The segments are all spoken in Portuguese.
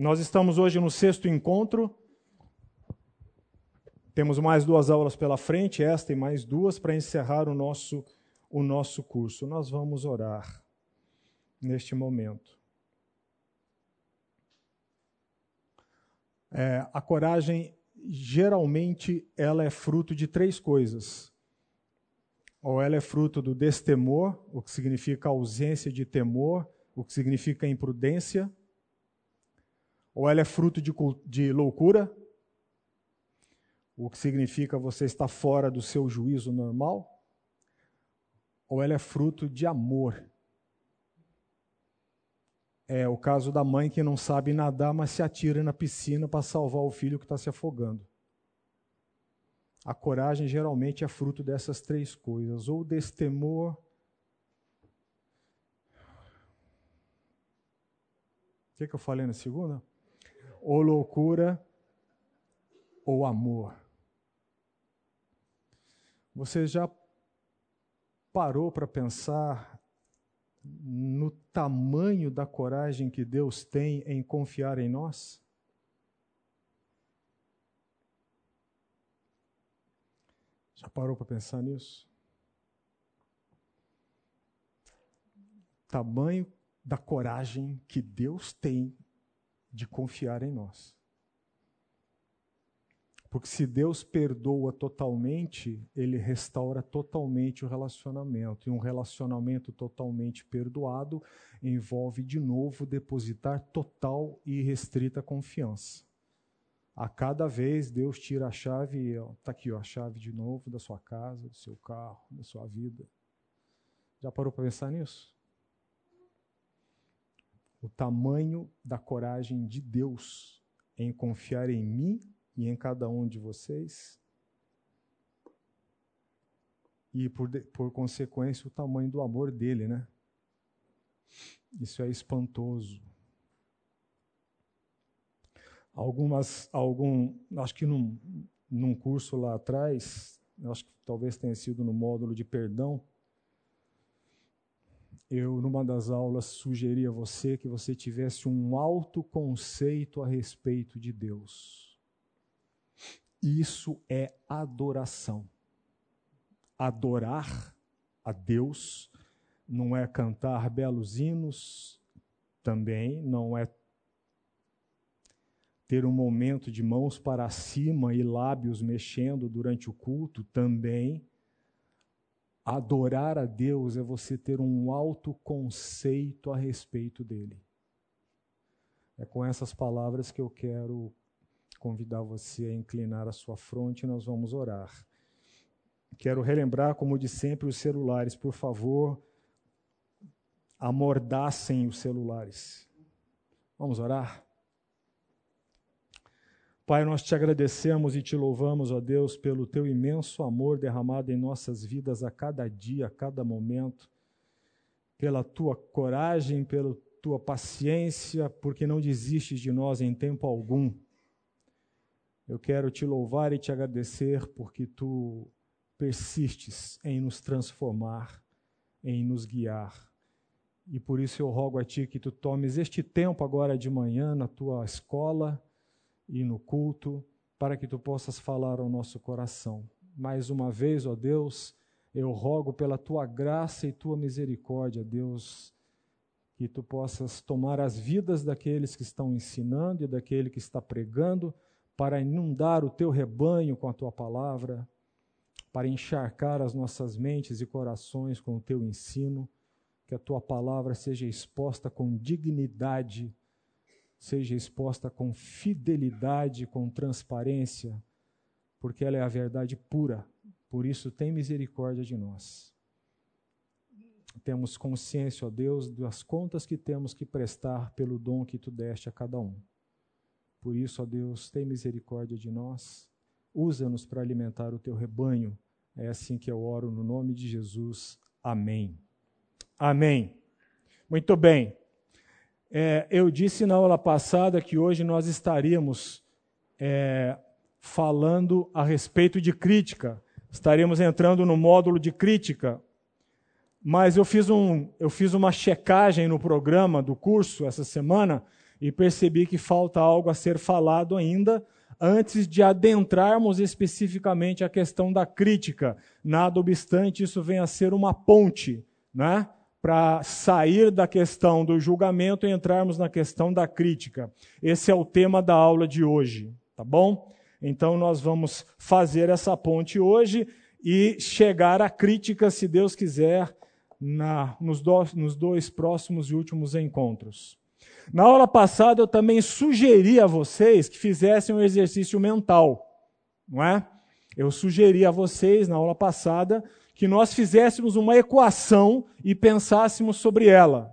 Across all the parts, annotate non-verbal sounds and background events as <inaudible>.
Nós estamos hoje no sexto encontro. Temos mais duas aulas pela frente, esta e mais duas, para encerrar o nosso, o nosso curso. Nós vamos orar neste momento. É, a coragem, geralmente, ela é fruto de três coisas. Ou ela é fruto do destemor, o que significa ausência de temor, o que significa imprudência ou ela é fruto de, de loucura, o que significa você estar fora do seu juízo normal, ou ela é fruto de amor. É o caso da mãe que não sabe nadar, mas se atira na piscina para salvar o filho que está se afogando. A coragem geralmente é fruto dessas três coisas, ou desse temor. O que, que eu falei na segunda? Ou loucura ou amor. Você já parou para pensar no tamanho da coragem que Deus tem em confiar em nós? Já parou para pensar nisso? Tamanho da coragem que Deus tem de confiar em nós. Porque se Deus perdoa totalmente, ele restaura totalmente o relacionamento. E um relacionamento totalmente perdoado envolve de novo depositar total e restrita confiança. A cada vez Deus tira a chave, está aqui ó, a chave de novo da sua casa, do seu carro, da sua vida. Já parou para pensar nisso? O tamanho da coragem de Deus em confiar em mim e em cada um de vocês. E, por, por consequência, o tamanho do amor dele, né? Isso é espantoso. Algumas, algum, acho que num, num curso lá atrás, acho que talvez tenha sido no módulo de perdão, eu, numa das aulas, sugeri a você que você tivesse um alto conceito a respeito de Deus. Isso é adoração. Adorar a Deus não é cantar belos hinos, também não é ter um momento de mãos para cima e lábios mexendo durante o culto, também Adorar a Deus é você ter um alto conceito a respeito dele. É com essas palavras que eu quero convidar você a inclinar a sua fronte e nós vamos orar. Quero relembrar, como de sempre, os celulares. Por favor, amordacem os celulares. Vamos orar? Pai, nós te agradecemos e te louvamos, ó Deus, pelo teu imenso amor derramado em nossas vidas a cada dia, a cada momento, pela tua coragem, pela tua paciência, porque não desistes de nós em tempo algum. Eu quero te louvar e te agradecer porque tu persistes em nos transformar, em nos guiar. E por isso eu rogo a ti que tu tomes este tempo agora de manhã na tua escola e no culto, para que tu possas falar ao nosso coração. Mais uma vez, ó Deus, eu rogo pela tua graça e tua misericórdia, Deus, que tu possas tomar as vidas daqueles que estão ensinando e daquele que está pregando, para inundar o teu rebanho com a tua palavra, para encharcar as nossas mentes e corações com o teu ensino, que a tua palavra seja exposta com dignidade seja exposta com fidelidade, com transparência, porque ela é a verdade pura. Por isso, tem misericórdia de nós. Temos consciência, ó Deus, das contas que temos que prestar pelo dom que tu deste a cada um. Por isso, ó Deus, tem misericórdia de nós. Usa-nos para alimentar o teu rebanho. É assim que eu oro no nome de Jesus. Amém. Amém. Muito bem. É, eu disse na aula passada que hoje nós estaríamos é, falando a respeito de crítica, estaríamos entrando no módulo de crítica, mas eu fiz, um, eu fiz uma checagem no programa do curso essa semana e percebi que falta algo a ser falado ainda antes de adentrarmos especificamente a questão da crítica. Nada obstante, isso vem a ser uma ponte, né? Para sair da questão do julgamento e entrarmos na questão da crítica. Esse é o tema da aula de hoje, tá bom? Então nós vamos fazer essa ponte hoje e chegar à crítica, se Deus quiser, na, nos, do, nos dois próximos e últimos encontros. Na aula passada eu também sugeri a vocês que fizessem um exercício mental, não é? Eu sugeri a vocês na aula passada que nós fizéssemos uma equação e pensássemos sobre ela.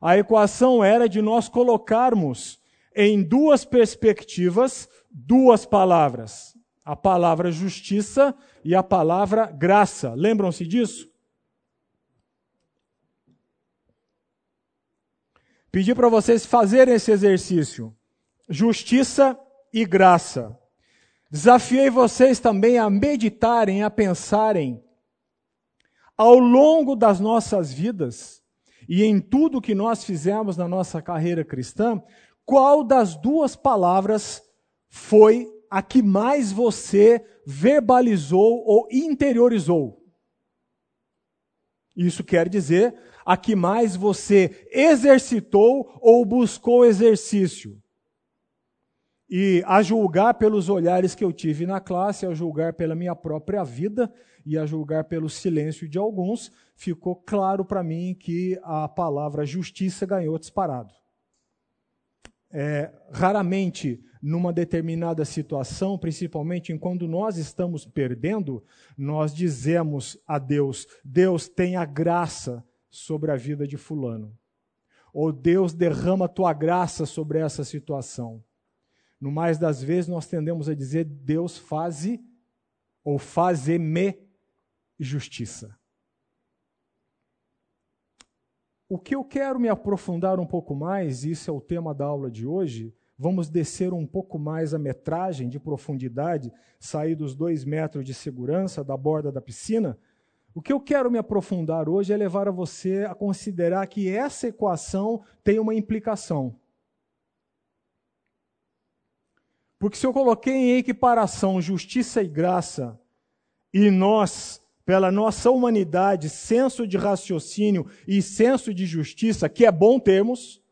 A equação era de nós colocarmos em duas perspectivas duas palavras: a palavra justiça e a palavra graça. Lembram-se disso? Pedi para vocês fazerem esse exercício. Justiça e graça. Desafiei vocês também a meditarem, a pensarem ao longo das nossas vidas e em tudo que nós fizemos na nossa carreira cristã, qual das duas palavras foi a que mais você verbalizou ou interiorizou. Isso quer dizer a que mais você exercitou ou buscou exercício. E a julgar pelos olhares que eu tive na classe, a julgar pela minha própria vida e a julgar pelo silêncio de alguns, ficou claro para mim que a palavra justiça ganhou disparado. É, raramente numa determinada situação, principalmente em quando nós estamos perdendo, nós dizemos a Deus: Deus tem a graça sobre a vida de Fulano. Ou Deus derrama a tua graça sobre essa situação. No mais das vezes, nós tendemos a dizer: Deus faze ou faze-me justiça. O que eu quero me aprofundar um pouco mais, e isso é o tema da aula de hoje, Vamos descer um pouco mais a metragem de profundidade, sair dos dois metros de segurança da borda da piscina. O que eu quero me aprofundar hoje é levar a você a considerar que essa equação tem uma implicação. Porque se eu coloquei em equiparação justiça e graça, e nós, pela nossa humanidade, senso de raciocínio e senso de justiça, que é bom termos,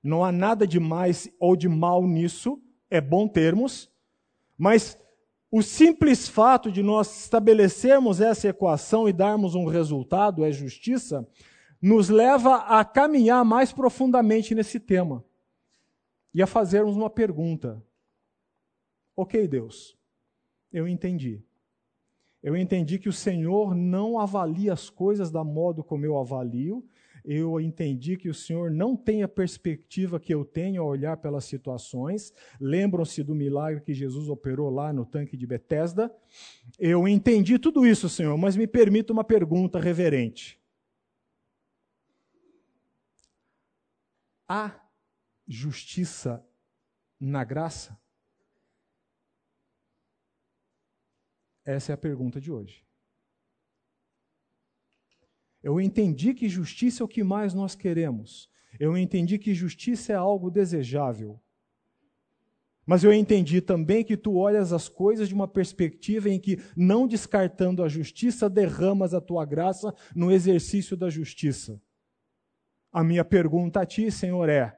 não há nada de mais ou de mal nisso, é bom termos, mas o simples fato de nós estabelecermos essa equação e darmos um resultado, é justiça, nos leva a caminhar mais profundamente nesse tema e a fazermos uma pergunta. Ok, Deus, eu entendi. Eu entendi que o Senhor não avalia as coisas da modo como eu avalio, eu entendi que o Senhor não tem a perspectiva que eu tenho ao olhar pelas situações. Lembram-se do milagre que Jesus operou lá no tanque de Betesda? Eu entendi tudo isso, Senhor, mas me permita uma pergunta reverente. Há justiça na graça? Essa é a pergunta de hoje. Eu entendi que justiça é o que mais nós queremos. Eu entendi que justiça é algo desejável. Mas eu entendi também que tu olhas as coisas de uma perspectiva em que, não descartando a justiça, derramas a tua graça no exercício da justiça. A minha pergunta a ti, Senhor, é: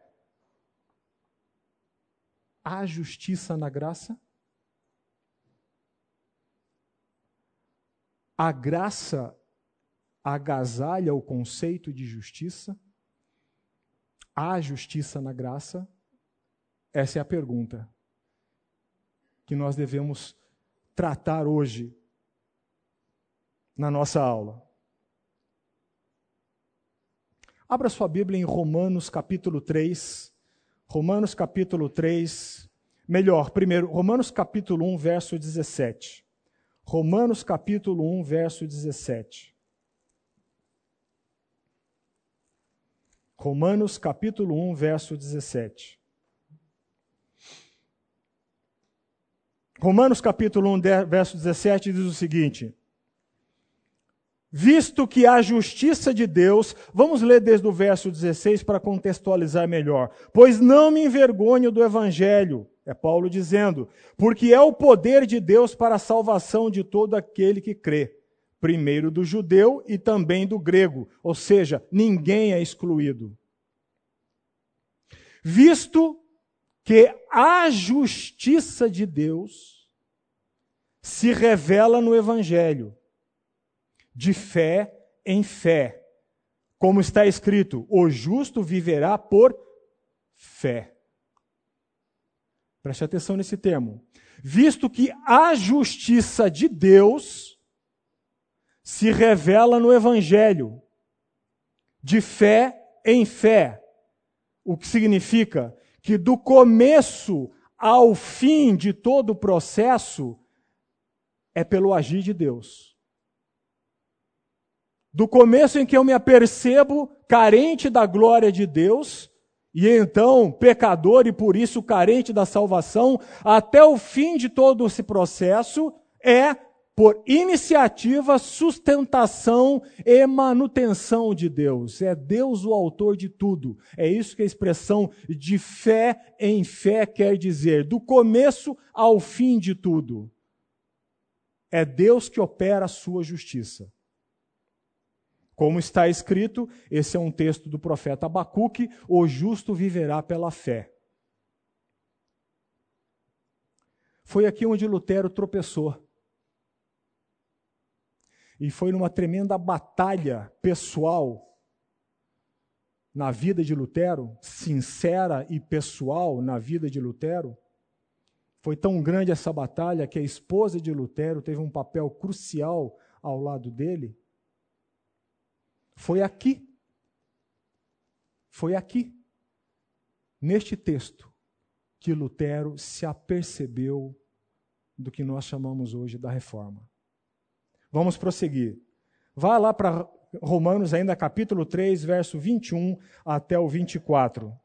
há justiça na graça? A graça agasalha o conceito de justiça? Há justiça na graça? Essa é a pergunta que nós devemos tratar hoje na nossa aula. Abra sua Bíblia em Romanos capítulo 3. Romanos capítulo 3. Melhor, primeiro, Romanos capítulo 1, verso 17. Romanos capítulo 1, verso 17. Romanos capítulo 1, verso 17. Romanos capítulo 1, verso 17 diz o seguinte: Visto que a justiça de Deus, vamos ler desde o verso 16 para contextualizar melhor. Pois não me envergonho do evangelho, é Paulo dizendo, porque é o poder de Deus para a salvação de todo aquele que crê, primeiro do judeu e também do grego, ou seja, ninguém é excluído. Visto que a justiça de Deus se revela no evangelho de fé em fé. Como está escrito, o justo viverá por fé. Preste atenção nesse termo. Visto que a justiça de Deus se revela no Evangelho, de fé em fé. O que significa que do começo ao fim de todo o processo é pelo agir de Deus do começo em que eu me apercebo carente da glória de Deus, e então pecador e por isso carente da salvação, até o fim de todo esse processo, é por iniciativa, sustentação e manutenção de Deus. É Deus o autor de tudo. É isso que a expressão de fé em fé quer dizer, do começo ao fim de tudo. É Deus que opera a sua justiça. Como está escrito, esse é um texto do profeta Abacuque: o justo viverá pela fé. Foi aqui onde Lutero tropeçou. E foi numa tremenda batalha pessoal na vida de Lutero, sincera e pessoal na vida de Lutero. Foi tão grande essa batalha que a esposa de Lutero teve um papel crucial ao lado dele. Foi aqui. Foi aqui, neste texto, que Lutero se apercebeu do que nós chamamos hoje da reforma. Vamos prosseguir. Vá lá para Romanos, ainda capítulo 3, verso 21 até o 24.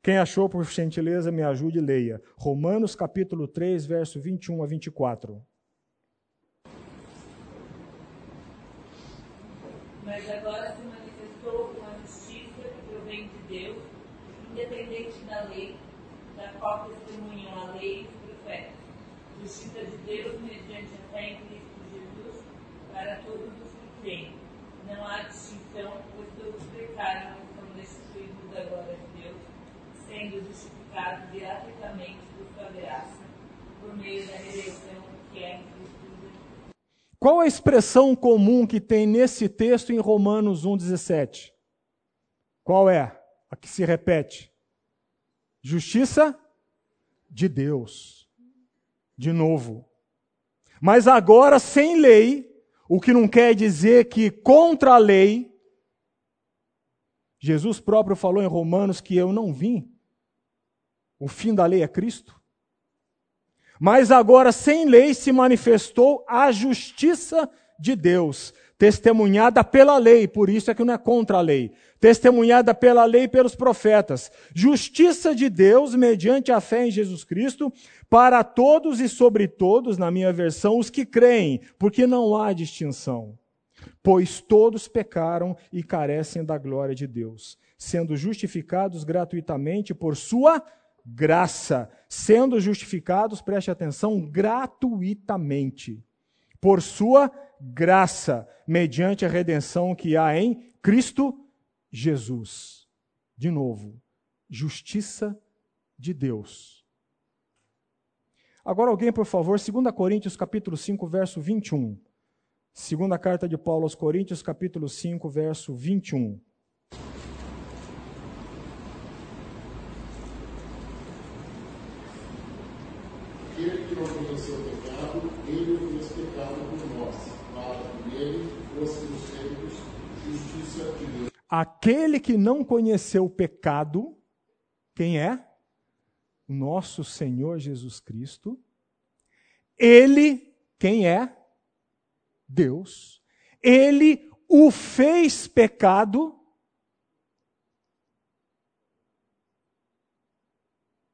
Quem achou, por gentileza, me ajude e leia. Romanos, capítulo 3, verso 21 a 24. Mas agora se manifestou uma justiça que provém de Deus, independente da lei, da qual testemunham a lei e os profetas. Justiça de Deus mediante a fé em Cristo Jesus para todos os que creem. Não há distinção, pois todos pecaram e estão destituídos da glória de Deus, sendo justificados gratuitamente por sua graça, por meio da redenção que é qual a expressão comum que tem nesse texto em Romanos 1,17? Qual é a que se repete? Justiça de Deus. De novo. Mas agora sem lei, o que não quer dizer que contra a lei, Jesus próprio falou em Romanos que eu não vim. O fim da lei é Cristo. Mas agora, sem lei, se manifestou a justiça de Deus, testemunhada pela lei, por isso é que não é contra a lei, testemunhada pela lei e pelos profetas. Justiça de Deus mediante a fé em Jesus Cristo, para todos e sobre todos, na minha versão, os que creem, porque não há distinção. Pois todos pecaram e carecem da glória de Deus, sendo justificados gratuitamente por sua graça, sendo justificados, preste atenção, gratuitamente, por sua graça, mediante a redenção que há em Cristo Jesus. De novo, justiça de Deus. Agora alguém, por favor, 2 Coríntios capítulo 5, verso 21. Segunda carta de Paulo aos Coríntios, capítulo 5, verso 21. Aquele que não conheceu o pecado, ele o fez pecado por nós, para que nele fôssemos feitos justiça de Deus. Aquele que não conheceu o pecado, quem é? Nosso Senhor Jesus Cristo. Ele, quem é? Deus. Ele o fez pecado.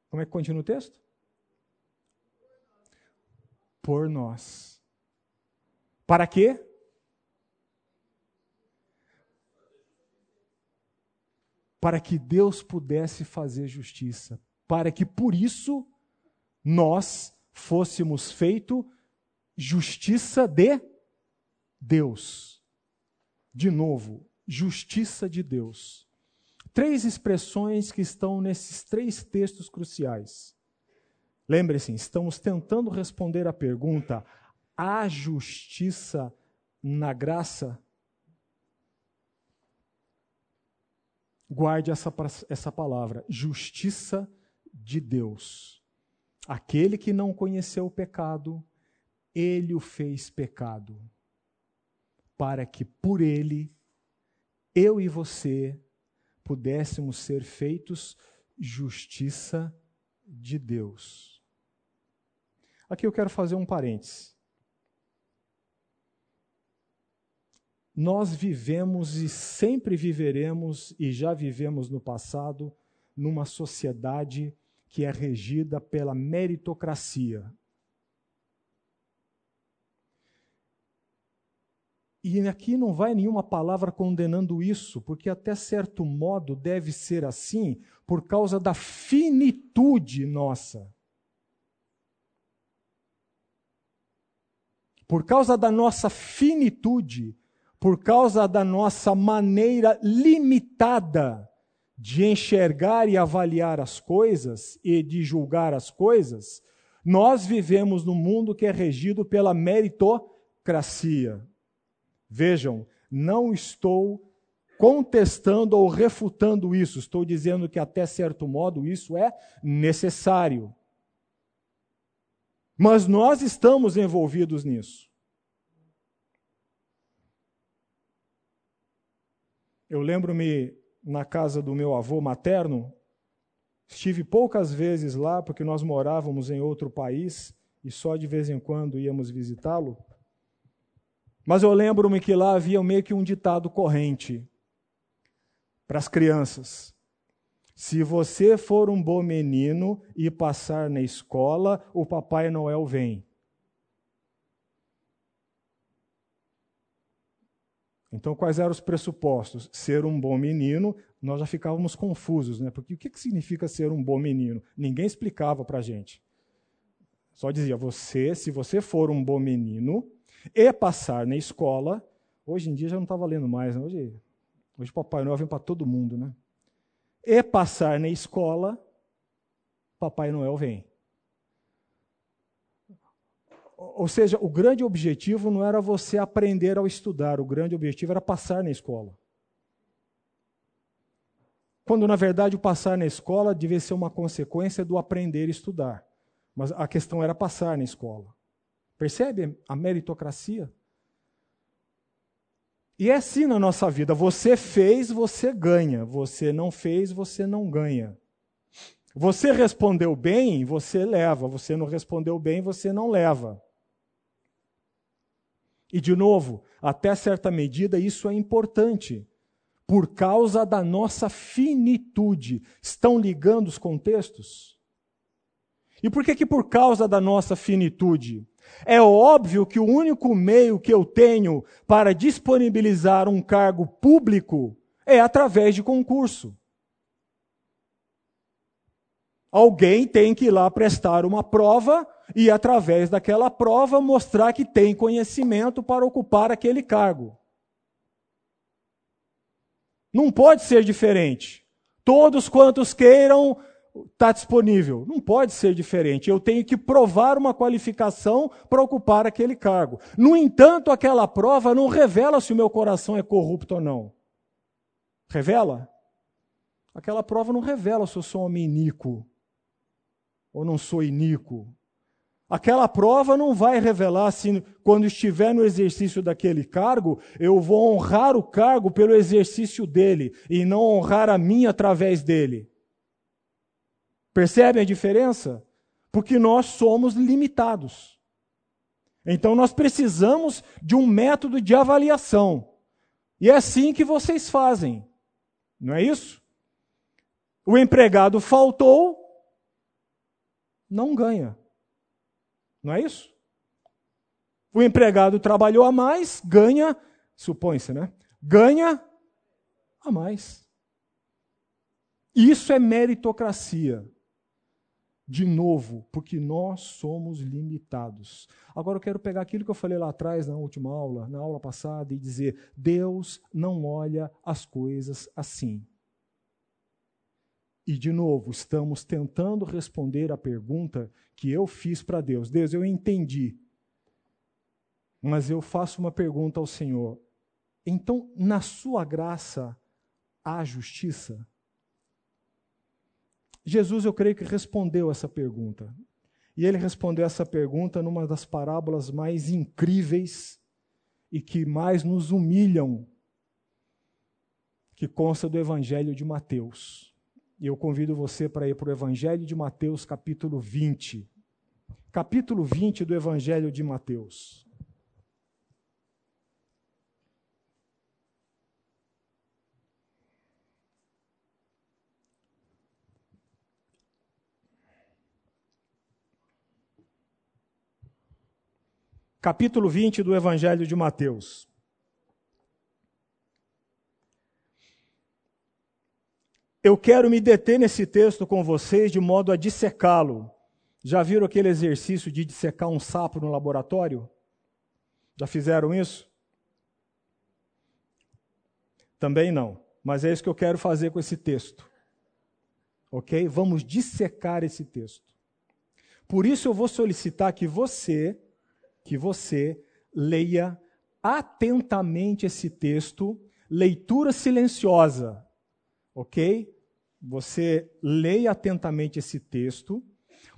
Como é que continua o texto? por nós. Para quê? Para que Deus pudesse fazer justiça, para que por isso nós fôssemos feito justiça de Deus. De novo, justiça de Deus. Três expressões que estão nesses três textos cruciais. Lembre-se, estamos tentando responder a pergunta: há justiça na graça? Guarde essa, essa palavra, justiça de Deus. Aquele que não conheceu o pecado, ele o fez pecado, para que por ele, eu e você, pudéssemos ser feitos justiça de Deus. Aqui eu quero fazer um parênteses. Nós vivemos e sempre viveremos, e já vivemos no passado, numa sociedade que é regida pela meritocracia. E aqui não vai nenhuma palavra condenando isso, porque até certo modo deve ser assim por causa da finitude nossa. Por causa da nossa finitude, por causa da nossa maneira limitada de enxergar e avaliar as coisas e de julgar as coisas, nós vivemos num mundo que é regido pela meritocracia. Vejam, não estou contestando ou refutando isso, estou dizendo que até certo modo isso é necessário. Mas nós estamos envolvidos nisso. Eu lembro-me na casa do meu avô materno, estive poucas vezes lá porque nós morávamos em outro país e só de vez em quando íamos visitá-lo. Mas eu lembro-me que lá havia meio que um ditado corrente para as crianças. Se você for um bom menino e passar na escola, o Papai Noel vem. Então, quais eram os pressupostos? Ser um bom menino, nós já ficávamos confusos, né? Porque o que significa ser um bom menino? Ninguém explicava para a gente. Só dizia, você, se você for um bom menino, e passar na escola. Hoje em dia já não está valendo mais, né? hoje, hoje Papai Noel vem para todo mundo, né? E passar na escola, Papai Noel vem. Ou seja, o grande objetivo não era você aprender ao estudar, o grande objetivo era passar na escola. Quando, na verdade, o passar na escola devia ser uma consequência do aprender a estudar. Mas a questão era passar na escola. Percebe a meritocracia? E é assim na nossa vida: você fez, você ganha. Você não fez, você não ganha. Você respondeu bem, você leva. Você não respondeu bem, você não leva. E, de novo, até certa medida, isso é importante, por causa da nossa finitude. Estão ligando os contextos? E por que, que por causa da nossa finitude? É óbvio que o único meio que eu tenho para disponibilizar um cargo público é através de concurso. Alguém tem que ir lá prestar uma prova e, através daquela prova, mostrar que tem conhecimento para ocupar aquele cargo. Não pode ser diferente. Todos quantos queiram está disponível. Não pode ser diferente. Eu tenho que provar uma qualificação para ocupar aquele cargo. No entanto, aquela prova não revela se o meu coração é corrupto ou não. Revela? Aquela prova não revela se eu sou homem iníquo ou não sou iníquo. Aquela prova não vai revelar se, quando estiver no exercício daquele cargo, eu vou honrar o cargo pelo exercício dele e não honrar a mim através dele. Percebem a diferença? Porque nós somos limitados. Então nós precisamos de um método de avaliação. E é assim que vocês fazem. Não é isso? O empregado faltou, não ganha. Não é isso? O empregado trabalhou a mais, ganha, supõe-se, né? Ganha a mais. Isso é meritocracia. De novo, porque nós somos limitados. Agora eu quero pegar aquilo que eu falei lá atrás, na última aula, na aula passada, e dizer: Deus não olha as coisas assim. E, de novo, estamos tentando responder a pergunta que eu fiz para Deus. Deus, eu entendi. Mas eu faço uma pergunta ao Senhor. Então, na sua graça, há justiça? Jesus, eu creio que respondeu essa pergunta. E ele respondeu essa pergunta numa das parábolas mais incríveis e que mais nos humilham, que consta do Evangelho de Mateus. E eu convido você para ir para o Evangelho de Mateus, capítulo 20. Capítulo 20 do Evangelho de Mateus. capítulo 20 do Evangelho de Mateus. Eu quero me deter nesse texto com vocês de modo a dissecá-lo. Já viram aquele exercício de dissecar um sapo no laboratório? Já fizeram isso? Também não, mas é isso que eu quero fazer com esse texto. Ok? Vamos dissecar esse texto. Por isso eu vou solicitar que você que você leia atentamente esse texto, leitura silenciosa, ok? Você leia atentamente esse texto,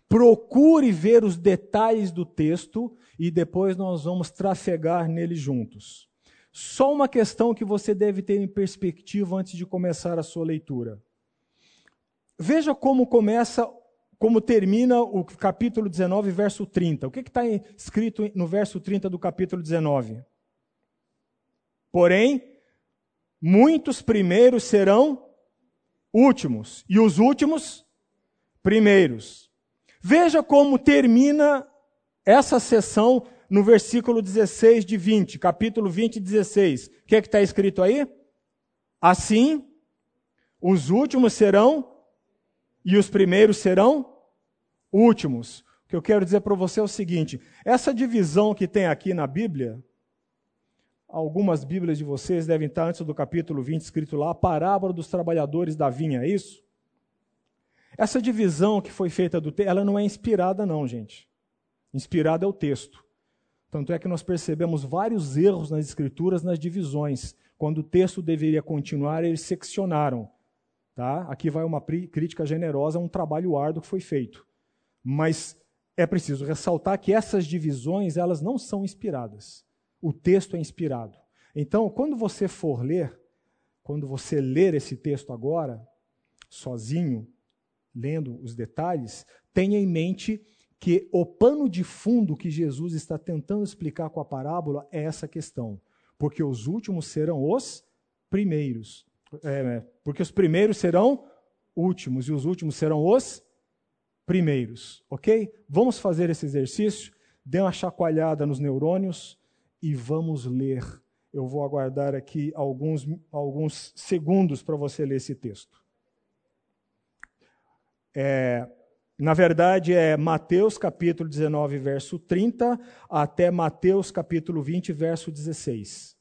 procure ver os detalhes do texto e depois nós vamos trafegar nele juntos. Só uma questão que você deve ter em perspectiva antes de começar a sua leitura. Veja como começa como termina o capítulo 19, verso 30. O que está escrito no verso 30 do capítulo 19? Porém, muitos primeiros serão últimos, e os últimos primeiros. Veja como termina essa sessão no versículo 16 de 20, capítulo 20, 16. O que é está escrito aí? Assim, os últimos serão e os primeiros serão últimos. O que eu quero dizer para você é o seguinte: essa divisão que tem aqui na Bíblia, algumas Bíblias de vocês devem estar antes do capítulo 20 escrito lá, a parábola dos trabalhadores da vinha, é isso? Essa divisão que foi feita do texto, ela não é inspirada, não, gente. Inspirada é o texto. Tanto é que nós percebemos vários erros nas escrituras, nas divisões. Quando o texto deveria continuar, eles seccionaram. Tá? Aqui vai uma crítica generosa um trabalho árduo que foi feito. Mas é preciso ressaltar que essas divisões, elas não são inspiradas. O texto é inspirado. Então, quando você for ler, quando você ler esse texto agora, sozinho, lendo os detalhes, tenha em mente que o pano de fundo que Jesus está tentando explicar com a parábola é essa questão. Porque os últimos serão os primeiros. É, porque os primeiros serão últimos e os últimos serão os primeiros, ok? Vamos fazer esse exercício, dê uma chacoalhada nos neurônios e vamos ler. Eu vou aguardar aqui alguns, alguns segundos para você ler esse texto. É, na verdade, é Mateus capítulo 19, verso 30, até Mateus capítulo 20, verso 16.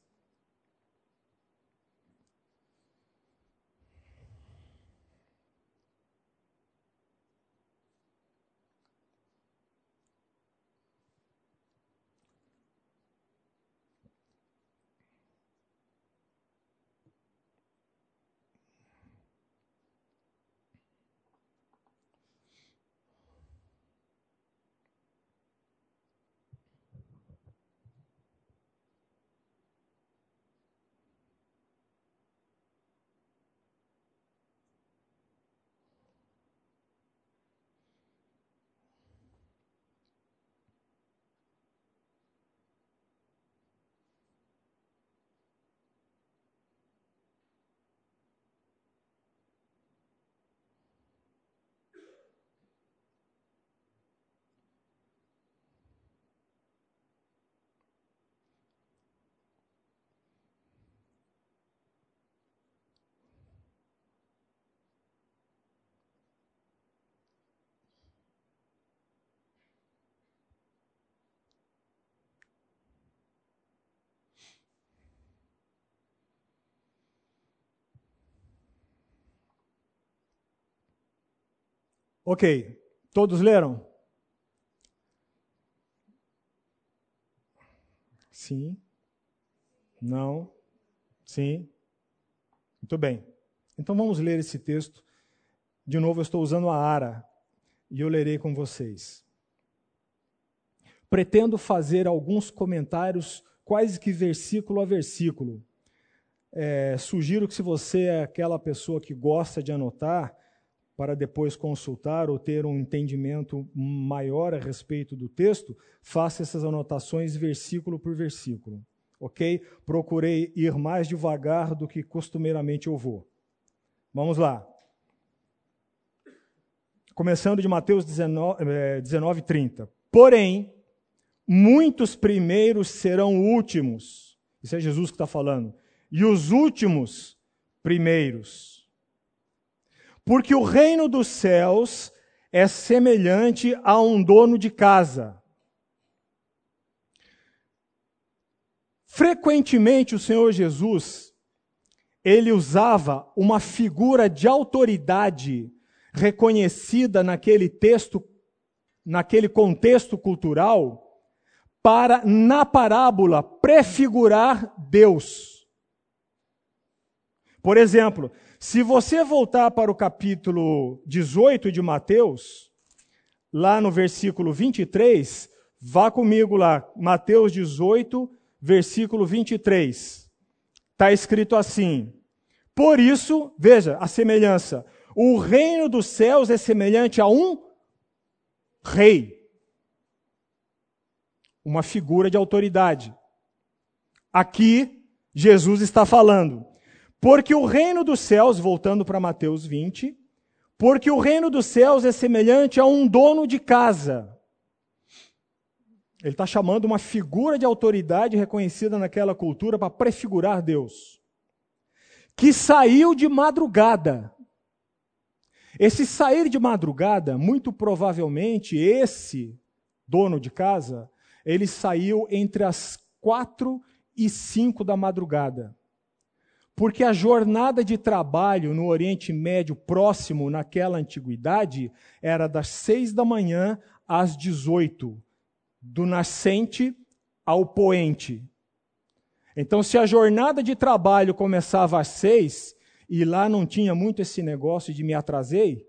Ok, todos leram? Sim. Não. Sim. Muito bem. Então vamos ler esse texto. De novo, eu estou usando a ARA e eu lerei com vocês. Pretendo fazer alguns comentários, quase que versículo a versículo. É, sugiro que, se você é aquela pessoa que gosta de anotar, para depois consultar ou ter um entendimento maior a respeito do texto, faça essas anotações versículo por versículo. Ok? Procurei ir mais devagar do que costumeiramente eu vou. Vamos lá. Começando de Mateus 19, 19 30. Porém, muitos primeiros serão últimos. Isso é Jesus que está falando. E os últimos primeiros. Porque o reino dos céus é semelhante a um dono de casa. Frequentemente o Senhor Jesus, ele usava uma figura de autoridade reconhecida naquele texto, naquele contexto cultural, para, na parábola, prefigurar Deus. Por exemplo, se você voltar para o capítulo 18 de Mateus, lá no versículo 23, vá comigo lá, Mateus 18, versículo 23. Está escrito assim: Por isso, veja a semelhança, o reino dos céus é semelhante a um rei, uma figura de autoridade. Aqui, Jesus está falando. Porque o reino dos céus, voltando para Mateus 20, porque o reino dos céus é semelhante a um dono de casa. Ele está chamando uma figura de autoridade reconhecida naquela cultura para prefigurar Deus. Que saiu de madrugada. Esse sair de madrugada, muito provavelmente, esse dono de casa, ele saiu entre as quatro e cinco da madrugada. Porque a jornada de trabalho no Oriente Médio próximo, naquela antiguidade, era das seis da manhã às dezoito, do nascente ao poente. Então, se a jornada de trabalho começava às seis, e lá não tinha muito esse negócio de me atrasei,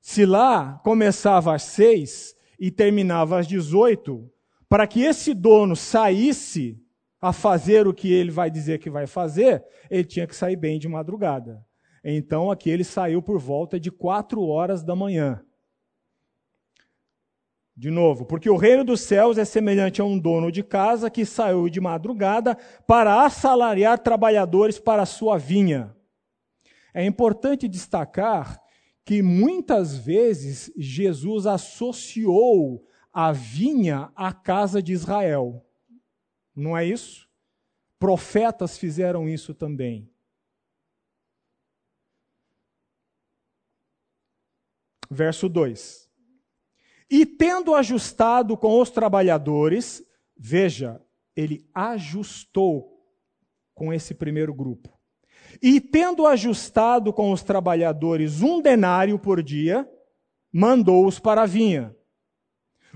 se lá começava às seis e terminava às dezoito, para que esse dono saísse a fazer o que ele vai dizer que vai fazer, ele tinha que sair bem de madrugada. Então aqui ele saiu por volta de quatro horas da manhã. De novo, porque o reino dos céus é semelhante a um dono de casa que saiu de madrugada para assalariar trabalhadores para a sua vinha. É importante destacar que muitas vezes Jesus associou a vinha à casa de Israel. Não é isso? Profetas fizeram isso também. Verso 2: E tendo ajustado com os trabalhadores, veja, ele ajustou com esse primeiro grupo. E tendo ajustado com os trabalhadores um denário por dia, mandou-os para a vinha.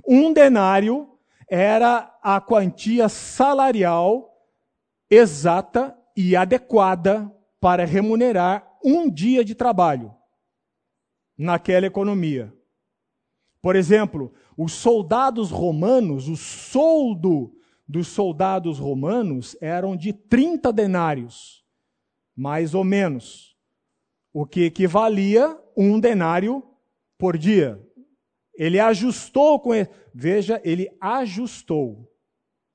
Um denário era a quantia salarial exata e adequada para remunerar um dia de trabalho naquela economia. Por exemplo, os soldados romanos, o soldo dos soldados romanos eram de 30 denários, mais ou menos, o que equivalia um denário por dia. Ele ajustou com. Veja, ele ajustou.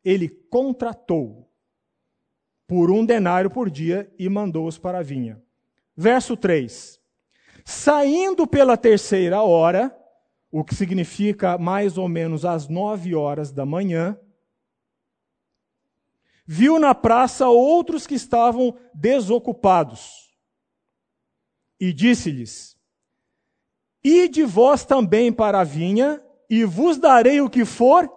Ele contratou por um denário por dia e mandou-os para a vinha. Verso 3. Saindo pela terceira hora, o que significa mais ou menos às nove horas da manhã, viu na praça outros que estavam desocupados. E disse-lhes: Ide vós também para a vinha, e vos darei o que for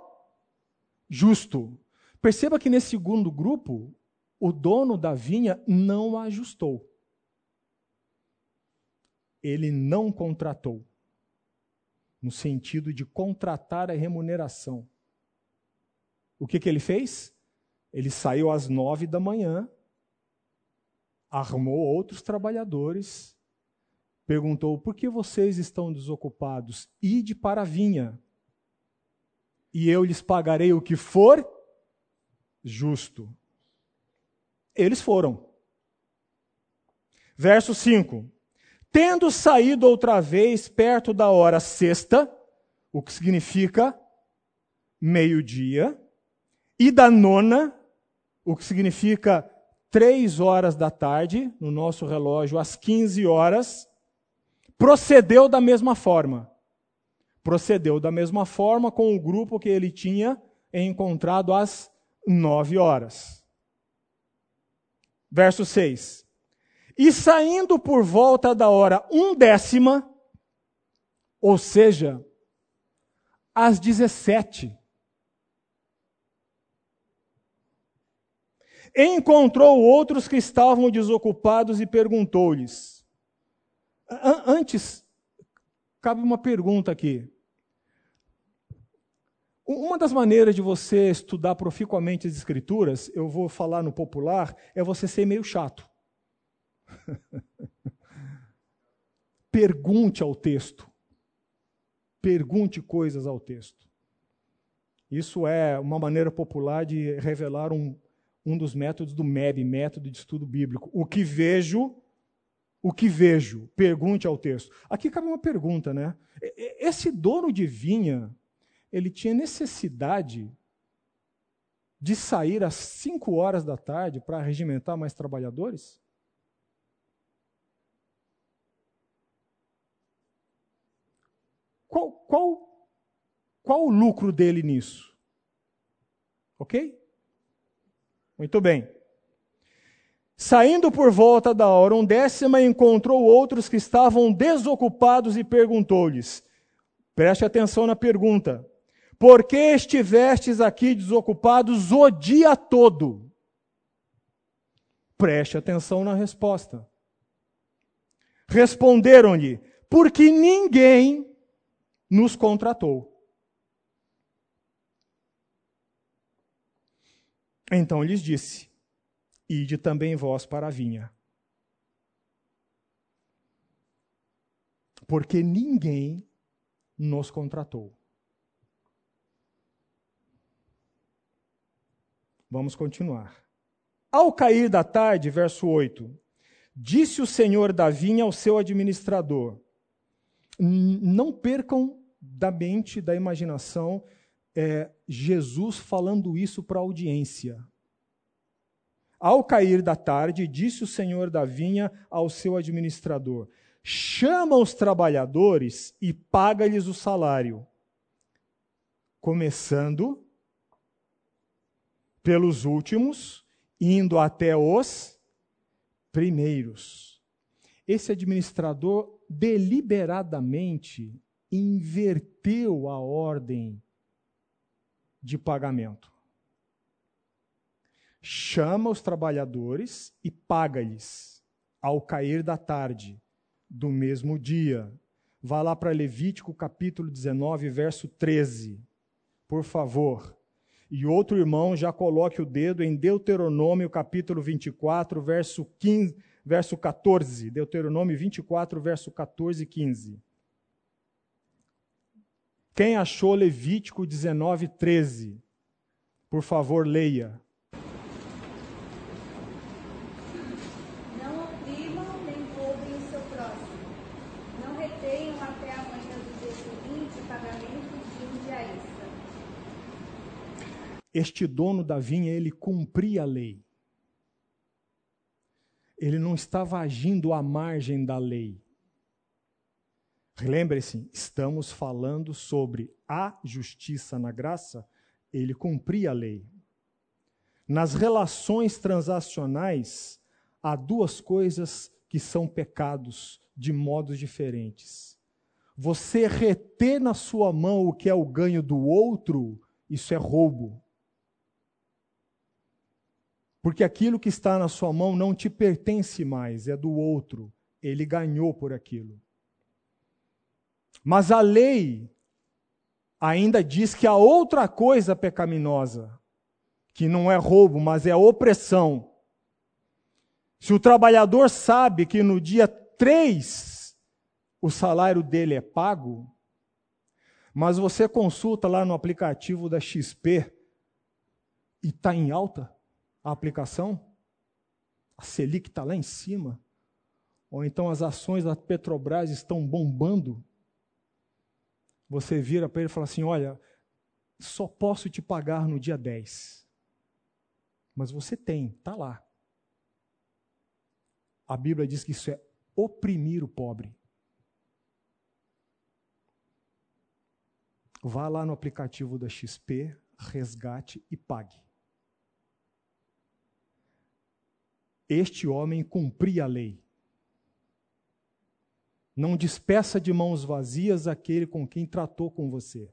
justo. Perceba que nesse segundo grupo, o dono da vinha não ajustou. Ele não contratou. no sentido de contratar a remuneração. O que, que ele fez? Ele saiu às nove da manhã, armou outros trabalhadores, perguntou: por que vocês estão desocupados? Ide para a vinha, e eu lhes pagarei o que for justo. Eles foram. Verso 5: Tendo saído outra vez perto da hora sexta, o que significa meio-dia, e da nona, o que significa três horas da tarde, no nosso relógio, às 15 horas, procedeu da mesma forma. Procedeu da mesma forma com o grupo que ele tinha encontrado às nove horas. Verso 6. E saindo por volta da hora um décima, ou seja, às 17, encontrou outros que estavam desocupados e perguntou-lhes. Antes, cabe uma pergunta aqui. Uma das maneiras de você estudar proficuamente as escrituras, eu vou falar no popular, é você ser meio chato. <laughs> Pergunte ao texto. Pergunte coisas ao texto. Isso é uma maneira popular de revelar um, um dos métodos do MEB, método de estudo bíblico. O que vejo, o que vejo, pergunte ao texto. Aqui cabe uma pergunta, né? Esse dono de vinha, ele tinha necessidade de sair às 5 horas da tarde para regimentar mais trabalhadores? Qual, qual, qual o lucro dele nisso? Ok? Muito bem. Saindo por volta da hora undécima, encontrou outros que estavam desocupados e perguntou-lhes: Preste atenção na pergunta. Por que estivestes aqui desocupados o dia todo? Preste atenção na resposta. Responderam-lhe: Porque ninguém nos contratou. Então lhes disse: Ide também vós para a vinha. Porque ninguém nos contratou. Vamos continuar. Ao cair da tarde, verso 8, disse o senhor da vinha ao seu administrador: Não percam da mente, da imaginação, é, Jesus falando isso para a audiência. Ao cair da tarde, disse o senhor da vinha ao seu administrador: chama os trabalhadores e paga-lhes o salário, começando pelos últimos, indo até os primeiros. Esse administrador deliberadamente inverteu a ordem de pagamento. Chama os trabalhadores e paga-lhes ao cair da tarde do mesmo dia. Vá lá para Levítico capítulo 19, verso 13. Por favor. E outro irmão já coloque o dedo em Deuteronômio capítulo 24, verso 15, verso 14. Deuteronômio 24, verso 14 e 15. Quem achou Levítico 19, 13? Por favor, leia. Não oprimam nem roubem o seu próximo. Não retenham até a manhã do dia seguinte o pagamento de um diaísta. Este dono da vinha, ele cumpria a lei. Ele não estava agindo à margem da lei. Lembre-se, estamos falando sobre a justiça na graça, ele cumpria a lei. Nas relações transacionais, há duas coisas que são pecados de modos diferentes. Você reter na sua mão o que é o ganho do outro, isso é roubo. Porque aquilo que está na sua mão não te pertence mais, é do outro. Ele ganhou por aquilo. Mas a lei ainda diz que há outra coisa pecaminosa, que não é roubo, mas é opressão. Se o trabalhador sabe que no dia 3 o salário dele é pago, mas você consulta lá no aplicativo da XP e está em alta a aplicação, a Selic está lá em cima, ou então as ações da Petrobras estão bombando, você vira para ele e fala assim: Olha, só posso te pagar no dia 10. Mas você tem, está lá. A Bíblia diz que isso é oprimir o pobre. Vá lá no aplicativo da XP, resgate e pague. Este homem cumpria a lei. Não despeça de mãos vazias aquele com quem tratou com você.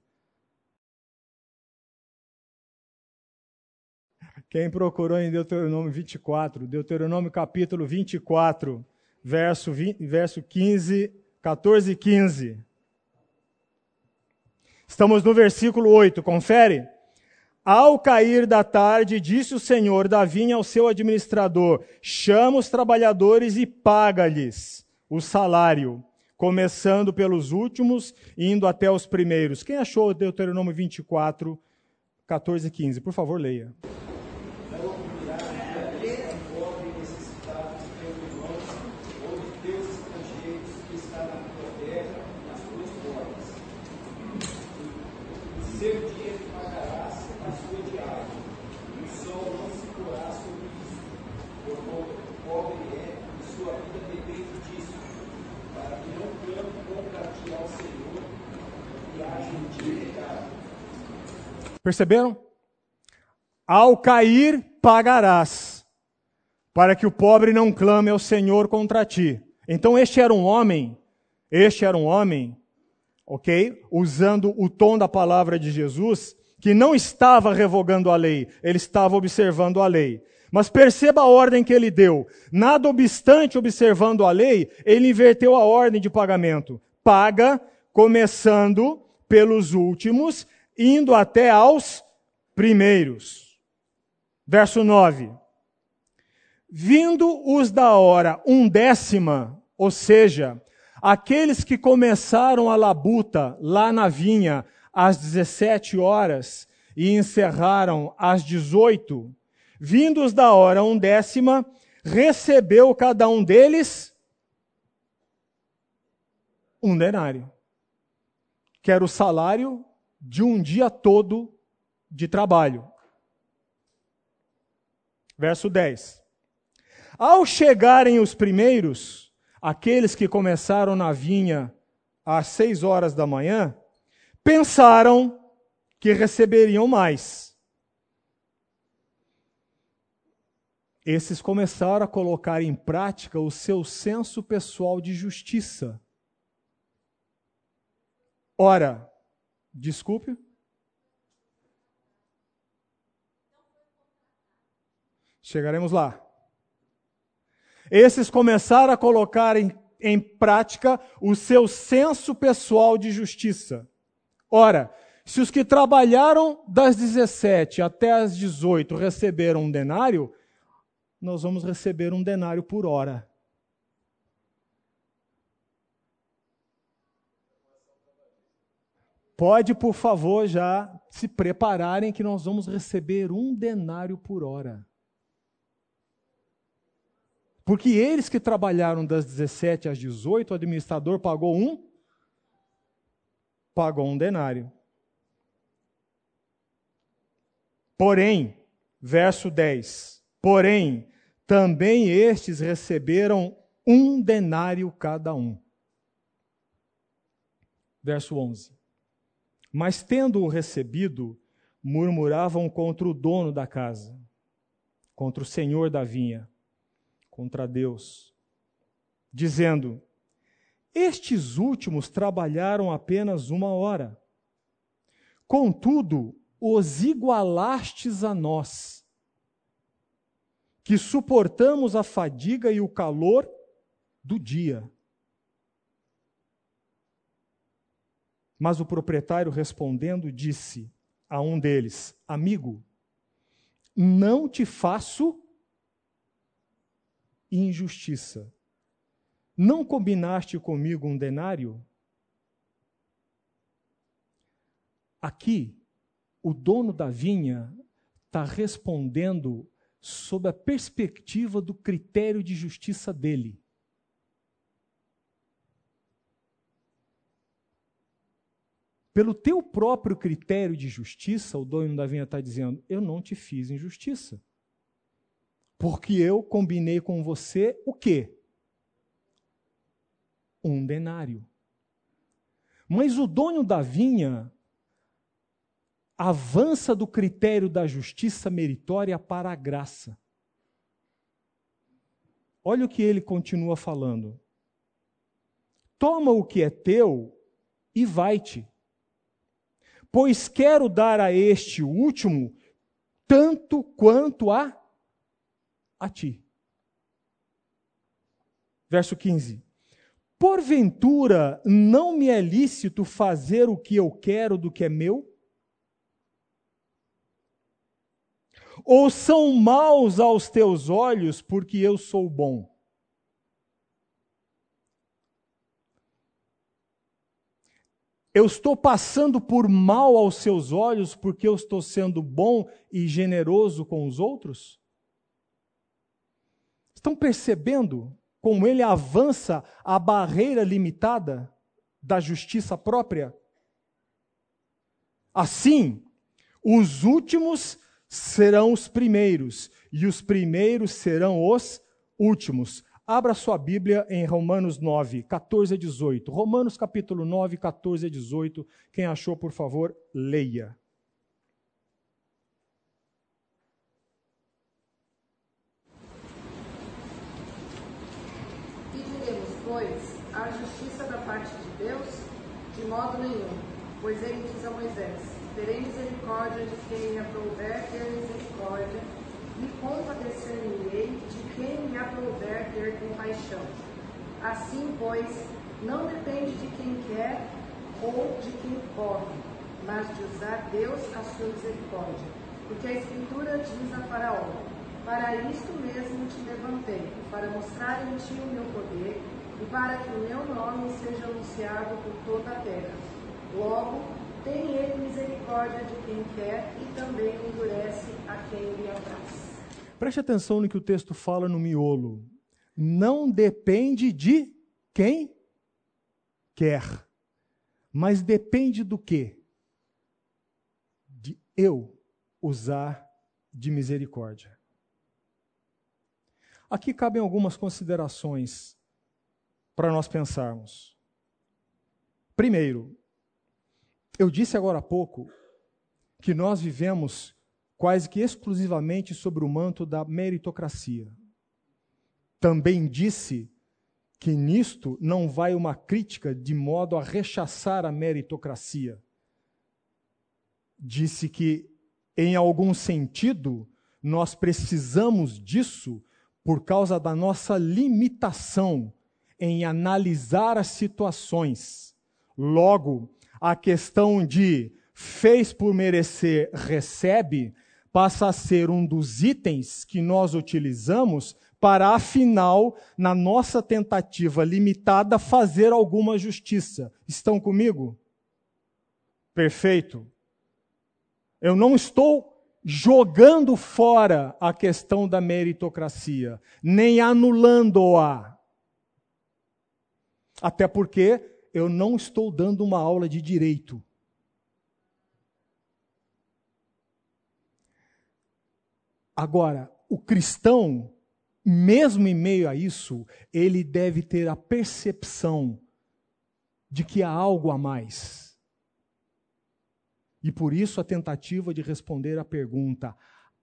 Quem procurou em Deuteronômio 24, Deuteronômio capítulo 24, verso, 20, verso 15, 14 e 15. Estamos no versículo 8, confere. Ao cair da tarde, disse o Senhor da vinha ao seu administrador: chama os trabalhadores e paga-lhes o salário, começando pelos últimos indo até os primeiros. Quem achou Deuteronômio 24, 14 e 15? Por favor, leia. Perceberam? Ao cair, pagarás, para que o pobre não clame ao Senhor contra ti. Então, este era um homem, este era um homem, ok? Usando o tom da palavra de Jesus, que não estava revogando a lei, ele estava observando a lei. Mas perceba a ordem que ele deu. Nada obstante observando a lei, ele inverteu a ordem de pagamento. Paga, começando pelos últimos indo até aos primeiros. Verso 9. Vindo os da hora um décima, ou seja, aqueles que começaram a labuta lá na vinha às 17 horas e encerraram às 18, vindos da hora um décima, recebeu cada um deles um denário, que era o salário de um dia todo de trabalho. Verso 10. Ao chegarem os primeiros, aqueles que começaram na vinha às seis horas da manhã, pensaram que receberiam mais. Esses começaram a colocar em prática o seu senso pessoal de justiça. Ora, Desculpe? Chegaremos lá. Esses começaram a colocar em, em prática o seu senso pessoal de justiça. Ora, se os que trabalharam das 17 até as 18 receberam um denário, nós vamos receber um denário por hora. Pode, por favor, já se prepararem que nós vamos receber um denário por hora. Porque eles que trabalharam das 17 às 18, o administrador pagou um pagou um denário. Porém, verso 10. Porém, também estes receberam um denário cada um. Verso 11. Mas tendo-o recebido, murmuravam contra o dono da casa, contra o senhor da vinha, contra Deus, dizendo: Estes últimos trabalharam apenas uma hora. Contudo, os igualastes a nós, que suportamos a fadiga e o calor do dia. Mas o proprietário respondendo disse a um deles: Amigo, não te faço injustiça. Não combinaste comigo um denário? Aqui, o dono da vinha está respondendo sob a perspectiva do critério de justiça dele. Pelo teu próprio critério de justiça, o dono da vinha está dizendo: Eu não te fiz injustiça. Porque eu combinei com você o quê? Um denário. Mas o dono da vinha avança do critério da justiça meritória para a graça. Olha o que ele continua falando. Toma o que é teu e vai-te. Pois quero dar a este último tanto quanto a a ti. Verso 15. Porventura não me é lícito fazer o que eu quero do que é meu? Ou são maus aos teus olhos porque eu sou bom? Eu estou passando por mal aos seus olhos porque eu estou sendo bom e generoso com os outros? Estão percebendo como ele avança a barreira limitada da justiça própria? Assim, os últimos serão os primeiros, e os primeiros serão os últimos. Abra sua Bíblia em Romanos 9, 14 a 18. Romanos capítulo 9, 14 a 18. Quem achou, por favor, leia. Que diremos, pois, a justiça da parte de Deus? De modo nenhum, pois ele diz a Moisés: terei misericórdia de quem me aprouver ter misericórdia, e compadecer-me-ei de quem me aprouver ter compaixão. Assim, pois, não depende de quem quer ou de quem pode, mas de usar Deus a sua misericórdia. Porque a Escritura diz a Faraó: Para isto mesmo te levantei, para mostrar em ti o meu poder e para que o meu nome seja anunciado por toda a terra. Logo, tem ele misericórdia de quem quer e também endurece a quem lhe apraz. Preste atenção no que o texto fala no miolo. Não depende de quem quer, mas depende do quê? De eu usar de misericórdia. Aqui cabem algumas considerações para nós pensarmos. Primeiro, eu disse agora há pouco que nós vivemos quase que exclusivamente sobre o manto da meritocracia. Também disse que nisto não vai uma crítica de modo a rechaçar a meritocracia. Disse que, em algum sentido, nós precisamos disso por causa da nossa limitação em analisar as situações. Logo, a questão de fez por merecer, recebe, passa a ser um dos itens que nós utilizamos para, afinal, na nossa tentativa limitada, fazer alguma justiça. Estão comigo? Perfeito. Eu não estou jogando fora a questão da meritocracia, nem anulando-a. Até porque eu não estou dando uma aula de direito. Agora, o cristão, mesmo em meio a isso, ele deve ter a percepção de que há algo a mais. E por isso a tentativa de responder à pergunta: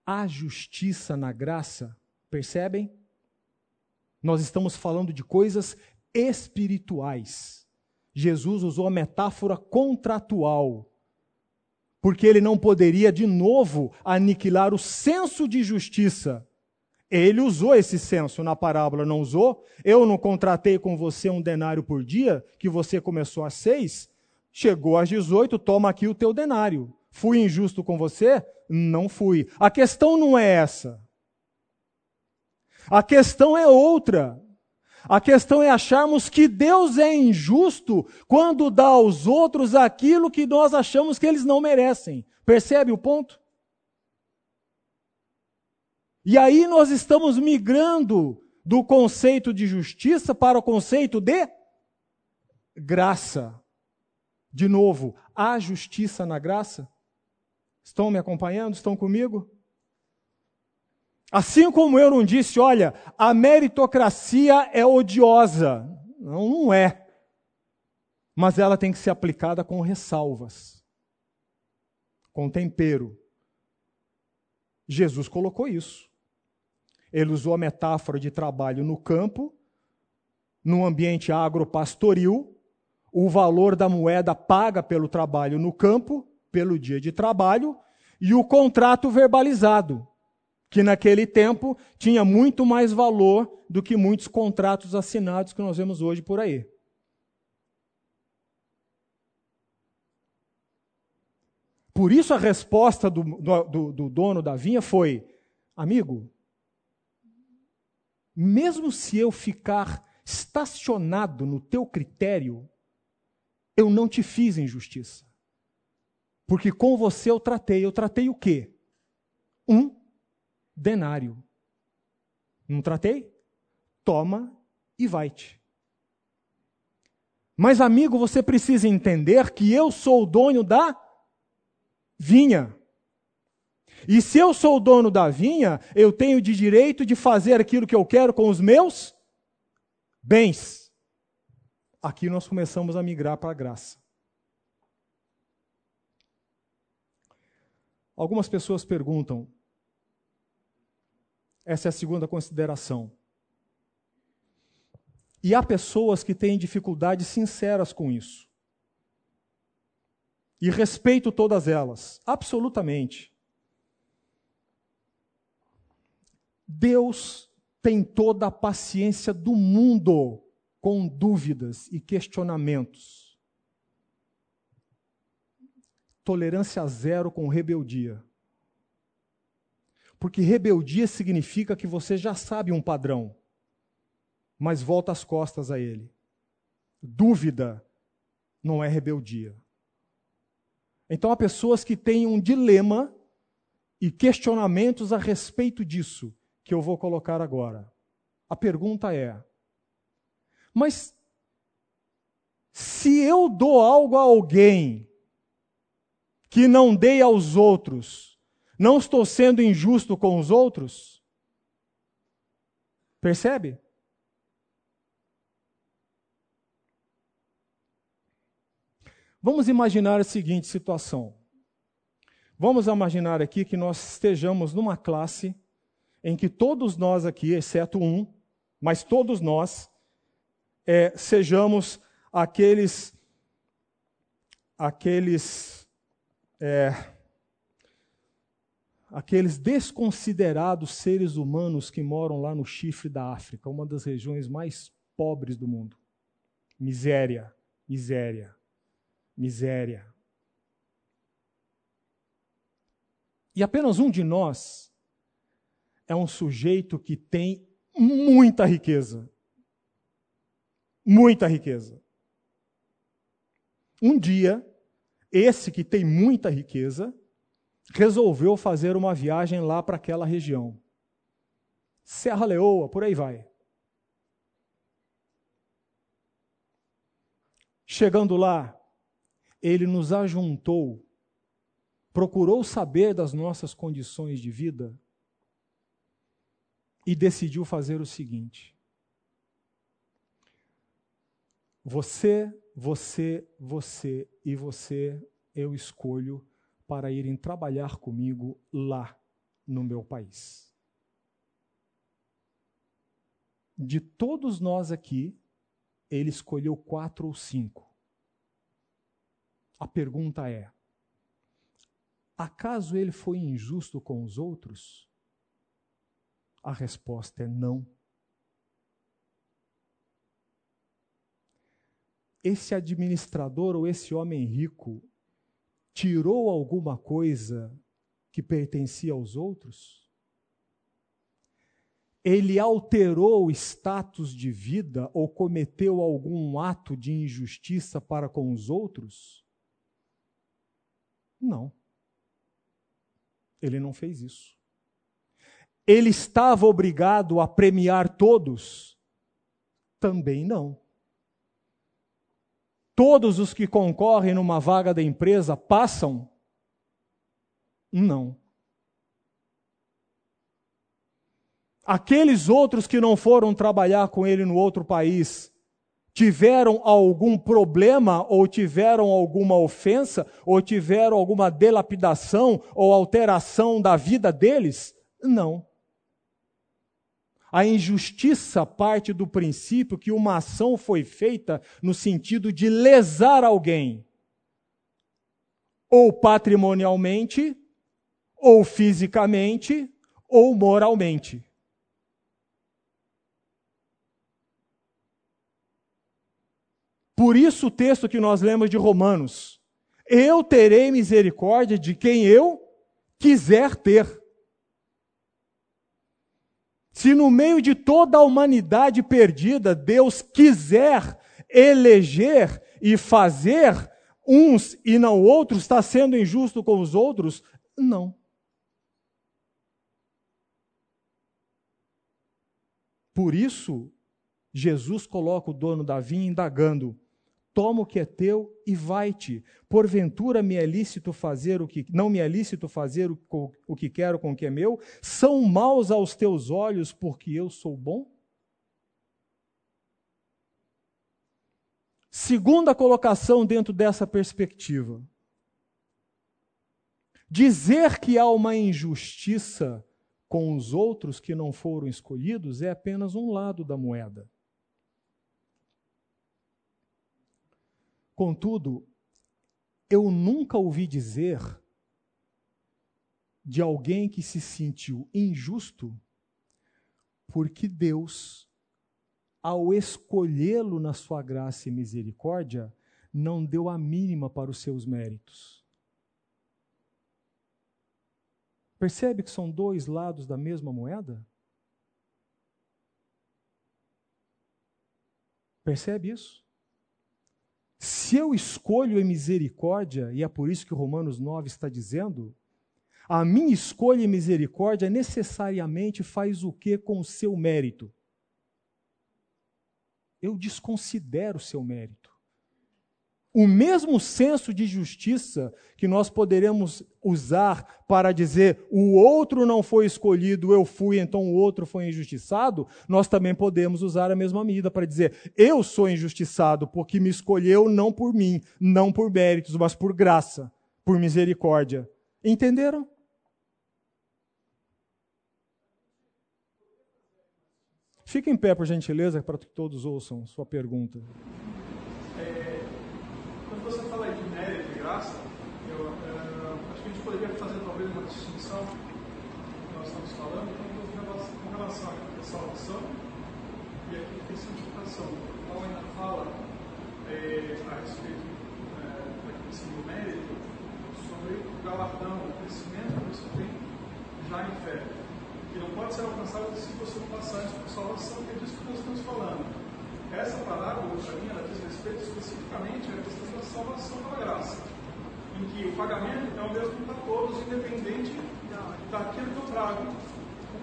há justiça na graça? Percebem? Nós estamos falando de coisas espirituais. Jesus usou a metáfora contratual, porque ele não poderia de novo aniquilar o senso de justiça. Ele usou esse senso na parábola, não usou? Eu não contratei com você um denário por dia, que você começou a seis? Chegou às 18, toma aqui o teu denário. Fui injusto com você? Não fui. A questão não é essa. A questão é outra. A questão é acharmos que Deus é injusto quando dá aos outros aquilo que nós achamos que eles não merecem. Percebe o ponto? E aí nós estamos migrando do conceito de justiça para o conceito de graça. De novo, há justiça na graça? Estão me acompanhando? Estão comigo? Assim como eu não disse, olha, a meritocracia é odiosa. Não, não é. Mas ela tem que ser aplicada com ressalvas, com tempero. Jesus colocou isso. Ele usou a metáfora de trabalho no campo, no ambiente agropastoril, o valor da moeda paga pelo trabalho no campo, pelo dia de trabalho, e o contrato verbalizado, que naquele tempo tinha muito mais valor do que muitos contratos assinados que nós vemos hoje por aí. Por isso a resposta do, do, do dono da vinha foi: amigo, mesmo se eu ficar estacionado no teu critério, eu não te fiz injustiça. Porque com você eu tratei. Eu tratei o quê? Um denário. Não tratei? Toma e vai-te. Mas, amigo, você precisa entender que eu sou o dono da vinha. E se eu sou o dono da vinha, eu tenho de direito de fazer aquilo que eu quero com os meus bens. Aqui nós começamos a migrar para a graça. Algumas pessoas perguntam, essa é a segunda consideração. E há pessoas que têm dificuldades sinceras com isso. E respeito todas elas, absolutamente. Deus tem toda a paciência do mundo com dúvidas e questionamentos. Tolerância zero com rebeldia. Porque rebeldia significa que você já sabe um padrão, mas volta as costas a ele. Dúvida não é rebeldia. Então há pessoas que têm um dilema e questionamentos a respeito disso que eu vou colocar agora. A pergunta é: mas se eu dou algo a alguém que não dei aos outros, não estou sendo injusto com os outros? Percebe? Vamos imaginar a seguinte situação. Vamos imaginar aqui que nós estejamos numa classe em que todos nós aqui, exceto um, mas todos nós, é, sejamos aqueles, aqueles, é, aqueles desconsiderados seres humanos que moram lá no chifre da África, uma das regiões mais pobres do mundo. Miséria, miséria, miséria. E apenas um de nós é um sujeito que tem muita riqueza. Muita riqueza. Um dia, esse que tem muita riqueza, resolveu fazer uma viagem lá para aquela região. Serra Leoa, por aí vai. Chegando lá, ele nos ajuntou, procurou saber das nossas condições de vida e decidiu fazer o seguinte: Você, você, você e você eu escolho para irem trabalhar comigo lá no meu país. De todos nós aqui, ele escolheu quatro ou cinco. A pergunta é: acaso ele foi injusto com os outros? A resposta é não. esse administrador ou esse homem rico tirou alguma coisa que pertencia aos outros? Ele alterou o status de vida ou cometeu algum ato de injustiça para com os outros? Não. Ele não fez isso. Ele estava obrigado a premiar todos? Também não. Todos os que concorrem numa vaga da empresa passam? Não. Aqueles outros que não foram trabalhar com ele no outro país, tiveram algum problema, ou tiveram alguma ofensa, ou tiveram alguma delapidação ou alteração da vida deles? Não. A injustiça parte do princípio que uma ação foi feita no sentido de lesar alguém, ou patrimonialmente, ou fisicamente, ou moralmente. Por isso o texto que nós lemos de Romanos: Eu terei misericórdia de quem eu quiser ter. Se no meio de toda a humanidade perdida, Deus quiser eleger e fazer uns e não outros, está sendo injusto com os outros? Não. Por isso, Jesus coloca o dono da vinha indagando: toma o que é teu e vai-te. Porventura me é lícito fazer o que não me é lícito fazer o, o que quero com o que é meu? São maus aos teus olhos porque eu sou bom? Segunda colocação dentro dessa perspectiva. Dizer que há uma injustiça com os outros que não foram escolhidos é apenas um lado da moeda. Contudo, eu nunca ouvi dizer de alguém que se sentiu injusto porque Deus, ao escolhê-lo na sua graça e misericórdia, não deu a mínima para os seus méritos. Percebe que são dois lados da mesma moeda? Percebe isso? Se eu escolho a misericórdia, e é por isso que Romanos 9 está dizendo, a minha escolha em misericórdia necessariamente faz o que com o seu mérito? Eu desconsidero o seu mérito o mesmo senso de justiça que nós poderemos usar para dizer o outro não foi escolhido, eu fui, então o outro foi injustiçado, nós também podemos usar a mesma medida para dizer eu sou injustiçado porque me escolheu não por mim, não por méritos, mas por graça, por misericórdia. Entenderam? Fique em pé, por gentileza, para que todos ouçam sua pergunta. graça, eu, uh, acho que a gente poderia fazer talvez uma distinção que nós estamos falando então, com relação à salvação e tem santificação. Paulo ainda fala é, a respeito é, do mérito sobre o galardão, o crescimento que você tem já em fé, que não pode ser alcançado se você não passar por salvação, que é disso que nós estamos falando. Essa parábola, para mim, ela diz respeito especificamente à questão da salvação pela graça em que o pagamento é o mesmo para todos, independente daquilo que eu trago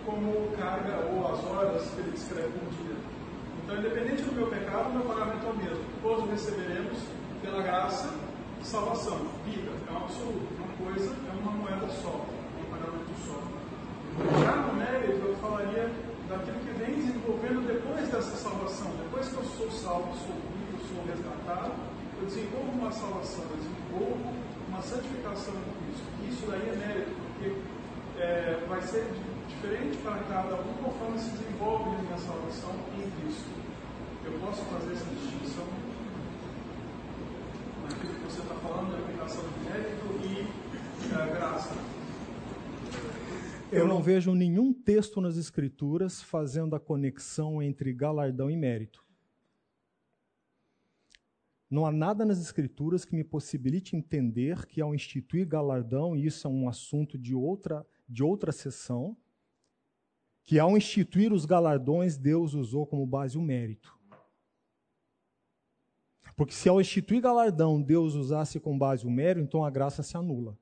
como carga ou as horas que ele descreve no dia. Então, independente do meu pecado, meu pagamento é o mesmo. Todos receberemos pela graça salvação, vida, é um absoluto, uma coisa, é uma moeda só, um pagamento só. Já no mérito, eu falaria daquilo que vem desenvolvendo depois dessa salvação, depois que eu sou salvo, sou vivo, sou resgatado, eu desenvolvo uma salvação, eu desenvolvo uma santificação em Cristo. Isso daí é mérito, porque é, vai ser diferente para cada um conforme se desenvolve a minha salvação em Cristo. Eu posso fazer essa distinção naquilo que você está falando da aplicação de mérito e é, graça. Eu não vejo nenhum texto nas Escrituras fazendo a conexão entre galardão e mérito. Não há nada nas Escrituras que me possibilite entender que ao instituir galardão, e isso é um assunto de outra, de outra sessão, que ao instituir os galardões, Deus usou como base o mérito. Porque se ao instituir galardão Deus usasse como base o mérito, então a graça se anula.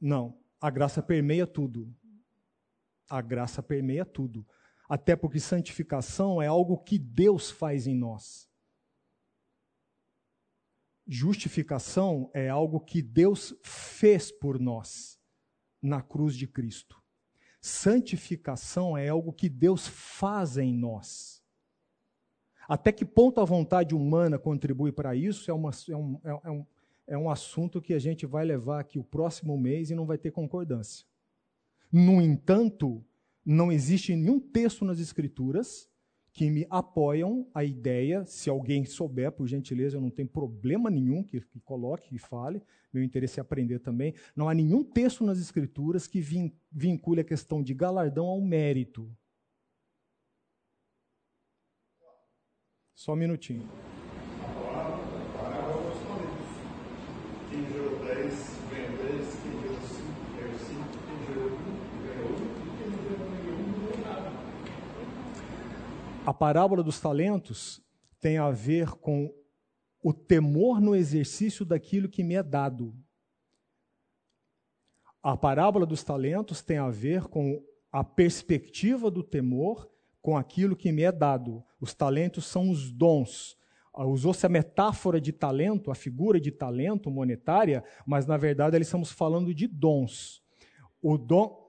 Não, a graça permeia tudo. A graça permeia tudo. Até porque santificação é algo que Deus faz em nós. Justificação é algo que Deus fez por nós na cruz de Cristo. Santificação é algo que Deus faz em nós. Até que ponto a vontade humana contribui para isso é, uma, é, um, é, é, um, é um assunto que a gente vai levar aqui o próximo mês e não vai ter concordância. No entanto, não existe nenhum texto nas Escrituras que me apoiam a ideia, se alguém souber, por gentileza, eu não tenho problema nenhum que, que coloque, que fale, meu interesse é aprender também. Não há nenhum texto nas Escrituras que vincule a questão de galardão ao mérito. Só um minutinho. A parábola dos talentos tem a ver com o temor no exercício daquilo que me é dado. A parábola dos talentos tem a ver com a perspectiva do temor com aquilo que me é dado. Os talentos são os dons. Ah, usou-se a metáfora de talento, a figura de talento monetária, mas na verdade ali estamos falando de dons. O dom.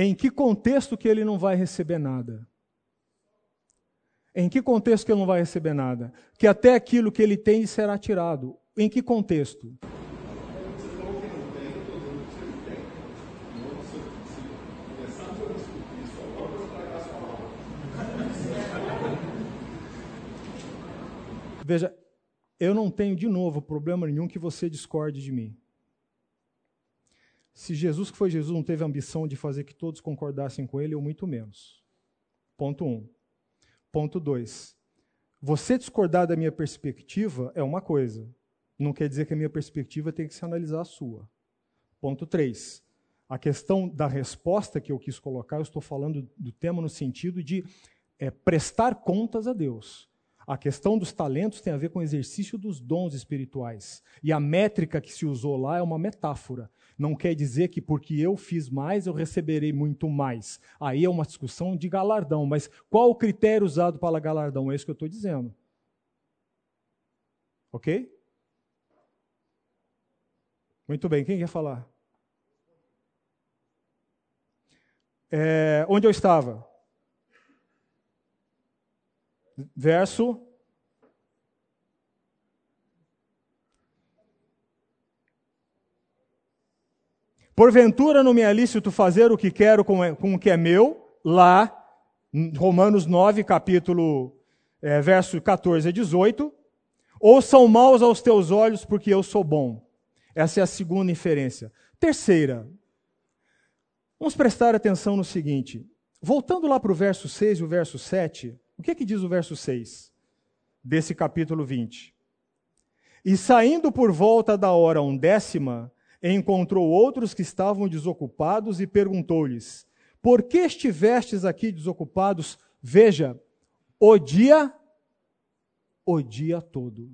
Em que contexto que ele não vai receber nada? Em que contexto que ele não vai receber nada? Que até aquilo que ele tem será tirado. Em que contexto? Veja, eu não tenho de novo problema nenhum que você discorde de mim. Se Jesus, que foi Jesus, não teve a ambição de fazer que todos concordassem com ele, eu muito menos. Ponto 1. Um. Ponto 2. Você discordar da minha perspectiva é uma coisa. Não quer dizer que a minha perspectiva tem que se analisar a sua. Ponto 3. A questão da resposta que eu quis colocar, eu estou falando do tema no sentido de é, prestar contas a Deus. A questão dos talentos tem a ver com o exercício dos dons espirituais. E a métrica que se usou lá é uma metáfora não quer dizer que porque eu fiz mais eu receberei muito mais. Aí é uma discussão de galardão, mas qual o critério usado para galardão? É isso que eu estou dizendo. Ok? Muito bem, quem quer falar? É, onde eu estava? Verso Porventura não me é lícito fazer o que quero com, com o que é meu, lá, Romanos 9, capítulo, é, verso 14 a 18, ou são maus aos teus olhos porque eu sou bom. Essa é a segunda inferência. Terceira, vamos prestar atenção no seguinte. Voltando lá para o verso 6 e o verso 7, o que, é que diz o verso 6 desse capítulo 20? E saindo por volta da hora undécima, encontrou outros que estavam desocupados e perguntou-lhes: Por que estivestes aqui desocupados? Veja, o dia, o dia todo.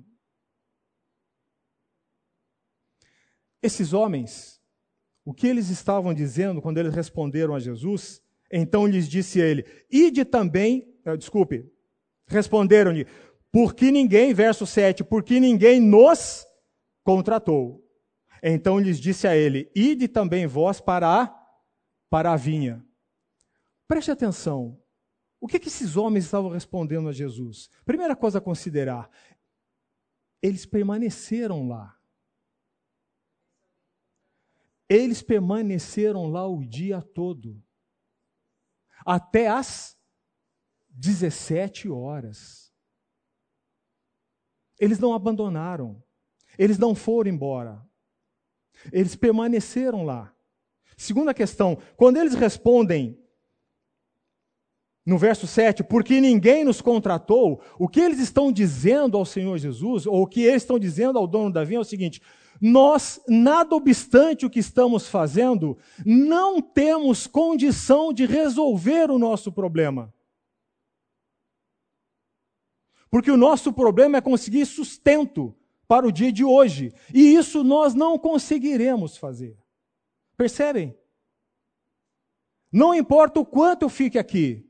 Esses homens, o que eles estavam dizendo quando eles responderam a Jesus? Então lhes disse ele: Ide também, eh, desculpe, responderam-lhe, porque ninguém, verso 7, porque ninguém nos contratou. Então lhes disse a ele: Ide também vós para a, para a vinha. Preste atenção. O que, que esses homens estavam respondendo a Jesus? Primeira coisa a considerar: eles permaneceram lá. Eles permaneceram lá o dia todo, até as 17 horas. Eles não abandonaram. Eles não foram embora. Eles permaneceram lá. Segunda questão, quando eles respondem no verso 7, porque ninguém nos contratou, o que eles estão dizendo ao Senhor Jesus, ou o que eles estão dizendo ao dono da vinha é o seguinte: nós, nada obstante o que estamos fazendo, não temos condição de resolver o nosso problema. Porque o nosso problema é conseguir sustento para o dia de hoje. E isso nós não conseguiremos fazer. Percebem? Não importa o quanto eu fique aqui,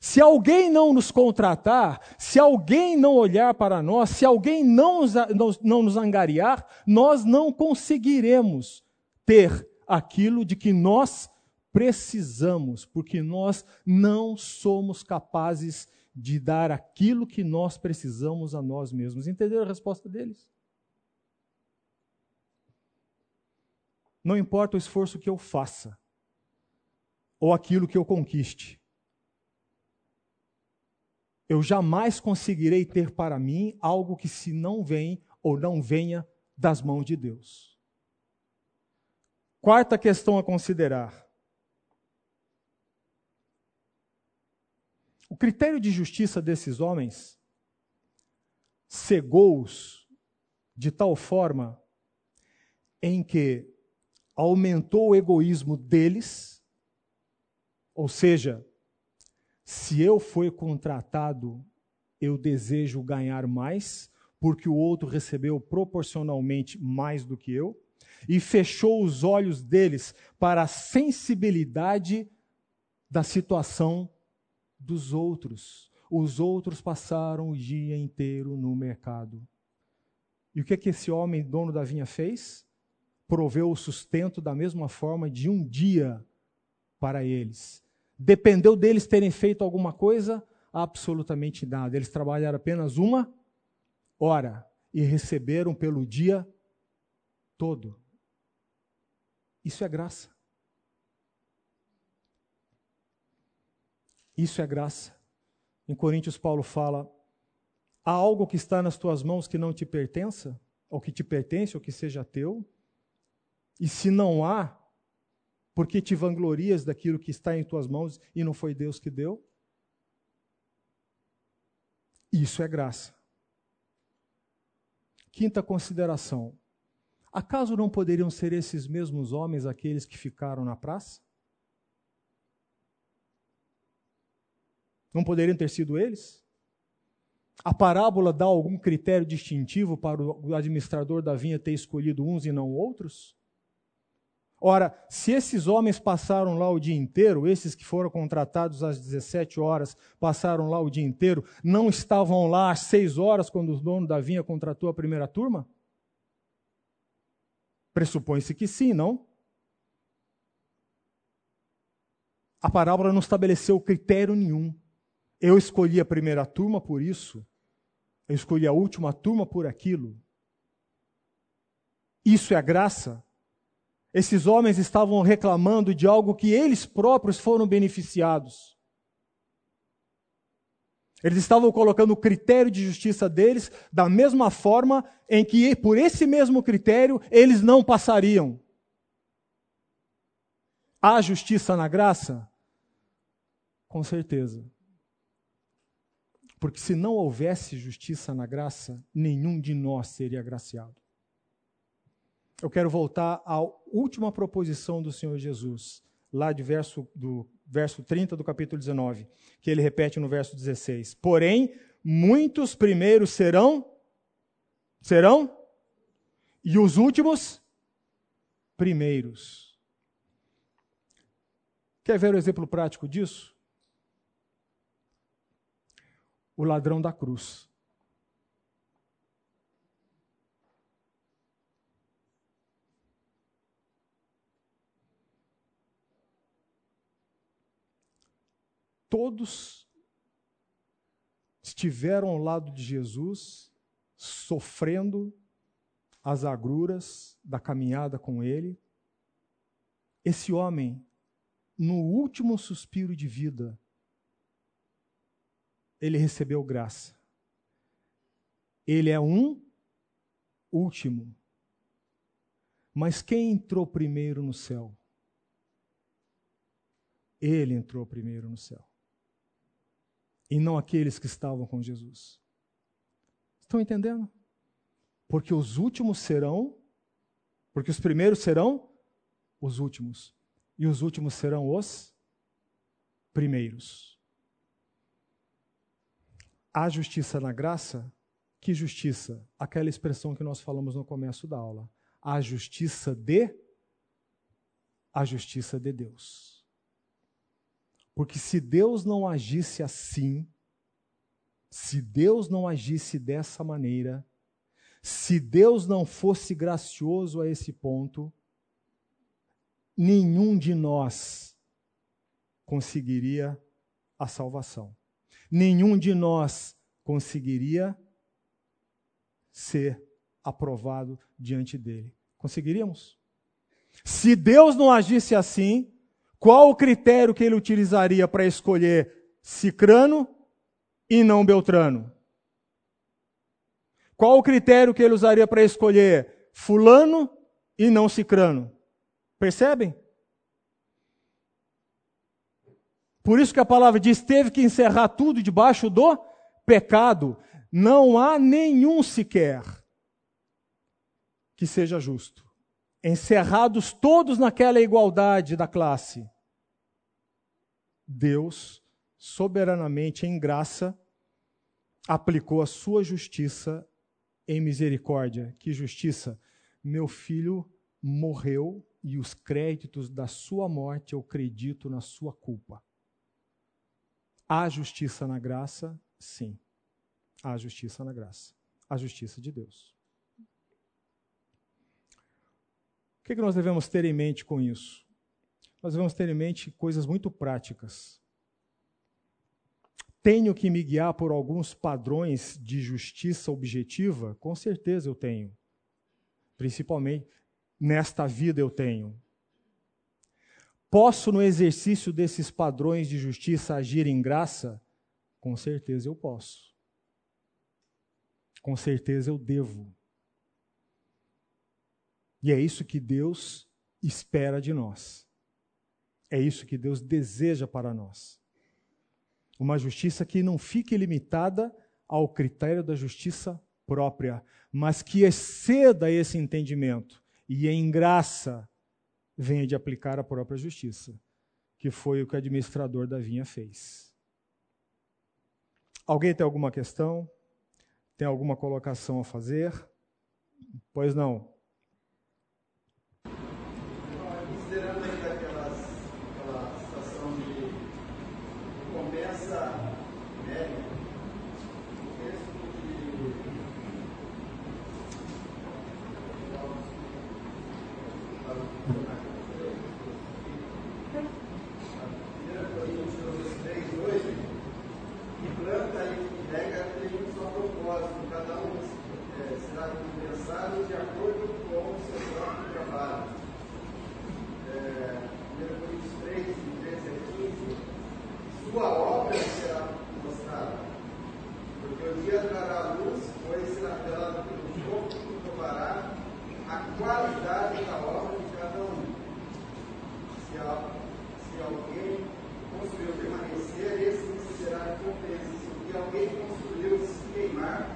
se alguém não nos contratar, se alguém não olhar para nós, se alguém não nos, não, nos angariar, nós não conseguiremos ter aquilo de que nós precisamos, porque nós não somos capazes de dar aquilo que nós precisamos a nós mesmos. Entenderam a resposta deles? Não importa o esforço que eu faça, ou aquilo que eu conquiste, eu jamais conseguirei ter para mim algo que se não vem ou não venha das mãos de Deus. Quarta questão a considerar. O critério de justiça desses homens cegou-os de tal forma em que aumentou o egoísmo deles, ou seja, se eu fui contratado, eu desejo ganhar mais, porque o outro recebeu proporcionalmente mais do que eu, e fechou os olhos deles para a sensibilidade da situação dos outros. Os outros passaram o dia inteiro no mercado. E o que, é que esse homem, dono da vinha, fez? Proveu o sustento da mesma forma de um dia para eles. Dependeu deles terem feito alguma coisa? Absolutamente nada. Eles trabalharam apenas uma hora e receberam pelo dia todo. Isso é graça. Isso é graça. Em Coríntios, Paulo fala: há algo que está nas tuas mãos que não te pertença, ou que te pertence, ou que seja teu? E se não há, porque te vanglorias daquilo que está em tuas mãos e não foi Deus que deu? Isso é graça. Quinta consideração. Acaso não poderiam ser esses mesmos homens aqueles que ficaram na praça? Não poderiam ter sido eles? A parábola dá algum critério distintivo para o administrador da vinha ter escolhido uns e não outros? Ora, se esses homens passaram lá o dia inteiro, esses que foram contratados às 17 horas passaram lá o dia inteiro, não estavam lá às 6 horas quando o dono da vinha contratou a primeira turma? Pressupõe-se que sim, não? A parábola não estabeleceu critério nenhum. Eu escolhi a primeira turma por isso, eu escolhi a última turma por aquilo. Isso é a graça? Esses homens estavam reclamando de algo que eles próprios foram beneficiados. Eles estavam colocando o critério de justiça deles da mesma forma em que, por esse mesmo critério, eles não passariam. Há justiça na graça? Com certeza. Porque se não houvesse justiça na graça, nenhum de nós seria agraciado eu quero voltar à última proposição do Senhor Jesus, lá de verso, do verso 30 do capítulo 19, que ele repete no verso 16. Porém, muitos primeiros serão, serão, e os últimos, primeiros. Quer ver o exemplo prático disso? O ladrão da cruz. todos estiveram ao lado de Jesus, sofrendo as agruras da caminhada com ele. Esse homem, no último suspiro de vida, ele recebeu graça. Ele é um último. Mas quem entrou primeiro no céu? Ele entrou primeiro no céu. E não aqueles que estavam com Jesus. Estão entendendo? Porque os últimos serão, porque os primeiros serão os últimos, e os últimos serão os primeiros. Há justiça na graça? Que justiça? Aquela expressão que nós falamos no começo da aula. A justiça de a justiça de Deus. Porque se Deus não agisse assim, se Deus não agisse dessa maneira, se Deus não fosse gracioso a esse ponto, nenhum de nós conseguiria a salvação. Nenhum de nós conseguiria ser aprovado diante dele. Conseguiríamos? Se Deus não agisse assim, qual o critério que ele utilizaria para escolher Cicrano e não Beltrano? Qual o critério que ele usaria para escolher Fulano e não Cicrano? Percebem? Por isso que a palavra diz: teve que encerrar tudo debaixo do pecado. Não há nenhum sequer que seja justo. Encerrados todos naquela igualdade da classe. Deus, soberanamente em graça, aplicou a sua justiça em misericórdia. Que justiça? Meu filho morreu e os créditos da sua morte eu acredito na sua culpa. Há justiça na graça? Sim. Há justiça na graça. A justiça de Deus. O que, que nós devemos ter em mente com isso? nós devemos ter em mente coisas muito práticas. Tenho que me guiar por alguns padrões de justiça objetiva? Com certeza eu tenho. Principalmente nesta vida eu tenho. Posso, no exercício desses padrões de justiça, agir em graça? Com certeza eu posso. Com certeza eu devo. E é isso que Deus espera de nós. É isso que Deus deseja para nós. Uma justiça que não fique limitada ao critério da justiça própria, mas que exceda esse entendimento e em graça venha de aplicar a própria justiça, que foi o que o administrador da vinha fez. Alguém tem alguma questão? Tem alguma colocação a fazer? Pois não. alguém construiu se queimar,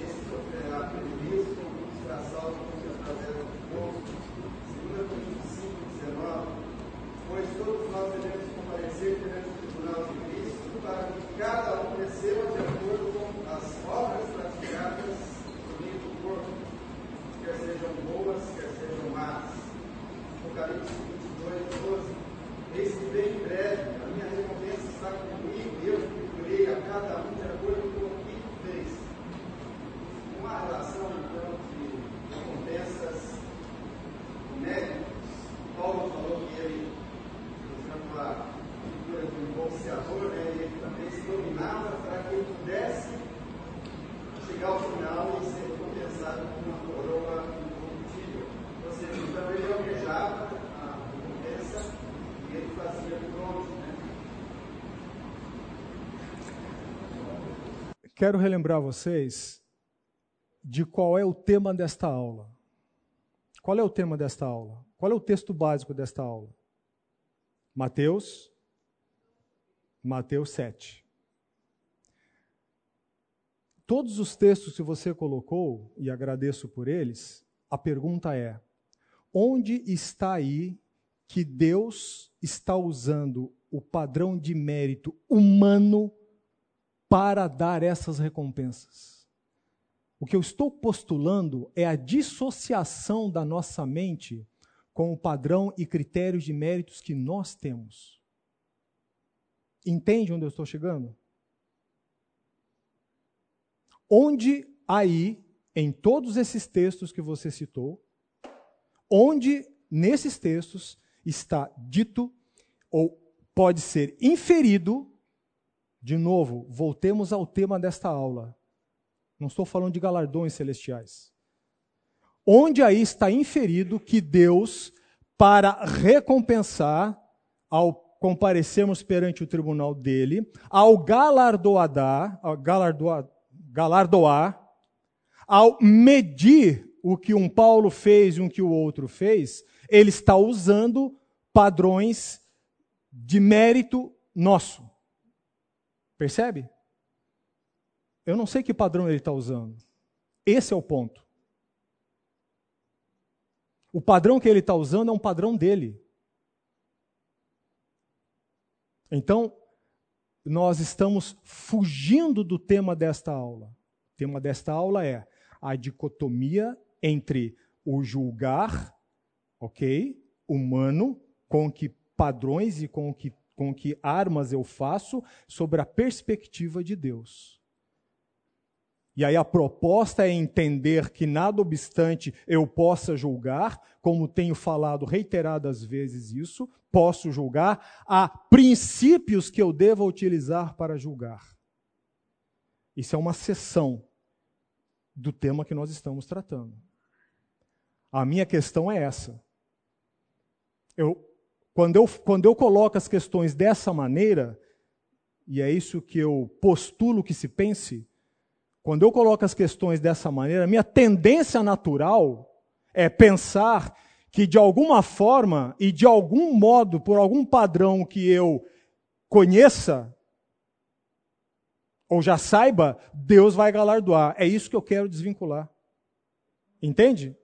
esse sofrerá prejuízo com muitos assaltos com seus prazeres do povo. 2 Coríntios 5, 19. Pois todos nós devemos comparecer perante o tribunal de Cristo para que cada um receba de acordo com as obras praticadas no meio do corpo, quer sejam boas, quer sejam más. Apocalipse 5, Quero relembrar vocês de qual é o tema desta aula. Qual é o tema desta aula? Qual é o texto básico desta aula? Mateus, Mateus 7. Todos os textos que você colocou, e agradeço por eles, a pergunta é: onde está aí que Deus está usando o padrão de mérito humano para dar essas recompensas? O que eu estou postulando é a dissociação da nossa mente com o padrão e critérios de méritos que nós temos. Entende onde eu estou chegando? Onde aí, em todos esses textos que você citou, onde nesses textos está dito ou pode ser inferido, de novo, voltemos ao tema desta aula. Não estou falando de galardões celestiais. Onde aí está inferido que Deus, para recompensar, ao comparecermos perante o tribunal dele, ao galardoar, ao galardoar galardoar, ao medir o que um Paulo fez e o que o outro fez, ele está usando padrões de mérito nosso. Percebe? Eu não sei que padrão ele está usando. Esse é o ponto. O padrão que ele está usando é um padrão dele. Então, nós estamos fugindo do tema desta aula. O tema desta aula é a dicotomia entre o julgar, ok, humano, com que padrões e com que, com que armas eu faço, sobre a perspectiva de Deus. E aí a proposta é entender que, nada obstante eu possa julgar, como tenho falado reiteradas vezes isso, posso julgar, há princípios que eu devo utilizar para julgar. Isso é uma seção do tema que nós estamos tratando. A minha questão é essa. Eu, quando, eu, quando eu coloco as questões dessa maneira, e é isso que eu postulo que se pense, quando eu coloco as questões dessa maneira, minha tendência natural é pensar que de alguma forma e de algum modo, por algum padrão que eu conheça ou já saiba, Deus vai galardoar. É isso que eu quero desvincular. Entende?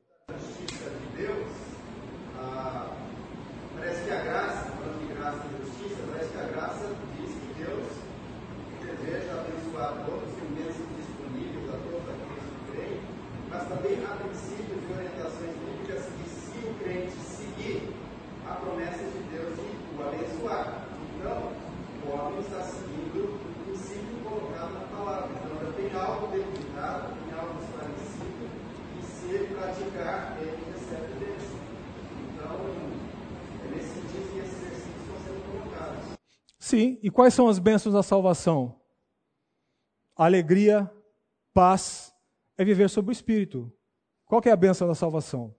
Sim, e quais são as bênçãos da salvação? Alegria, paz, é viver sob o Espírito. Qual é a bênção da salvação?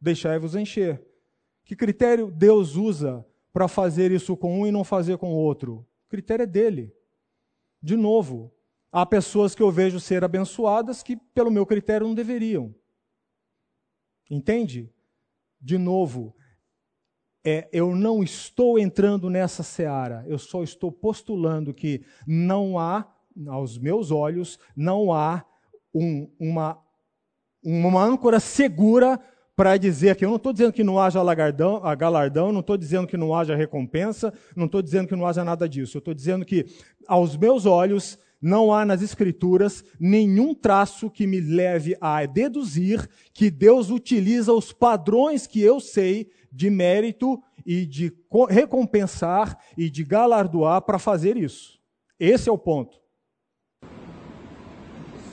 Deixai-vos encher. Que critério Deus usa para fazer isso com um e não fazer com o outro? O critério é dele. De novo, há pessoas que eu vejo ser abençoadas que, pelo meu critério, não deveriam. Entende? De novo, é, eu não estou entrando nessa seara, eu só estou postulando que não há, aos meus olhos, não há um, uma, uma âncora segura para dizer que eu não estou dizendo que não haja lagardão, galardão, não estou dizendo que não haja recompensa, não estou dizendo que não haja nada disso. Eu estou dizendo que, aos meus olhos, não há nas Escrituras nenhum traço que me leve a deduzir que Deus utiliza os padrões que eu sei de mérito e de recompensar e de galardoar para fazer isso. Esse é o ponto.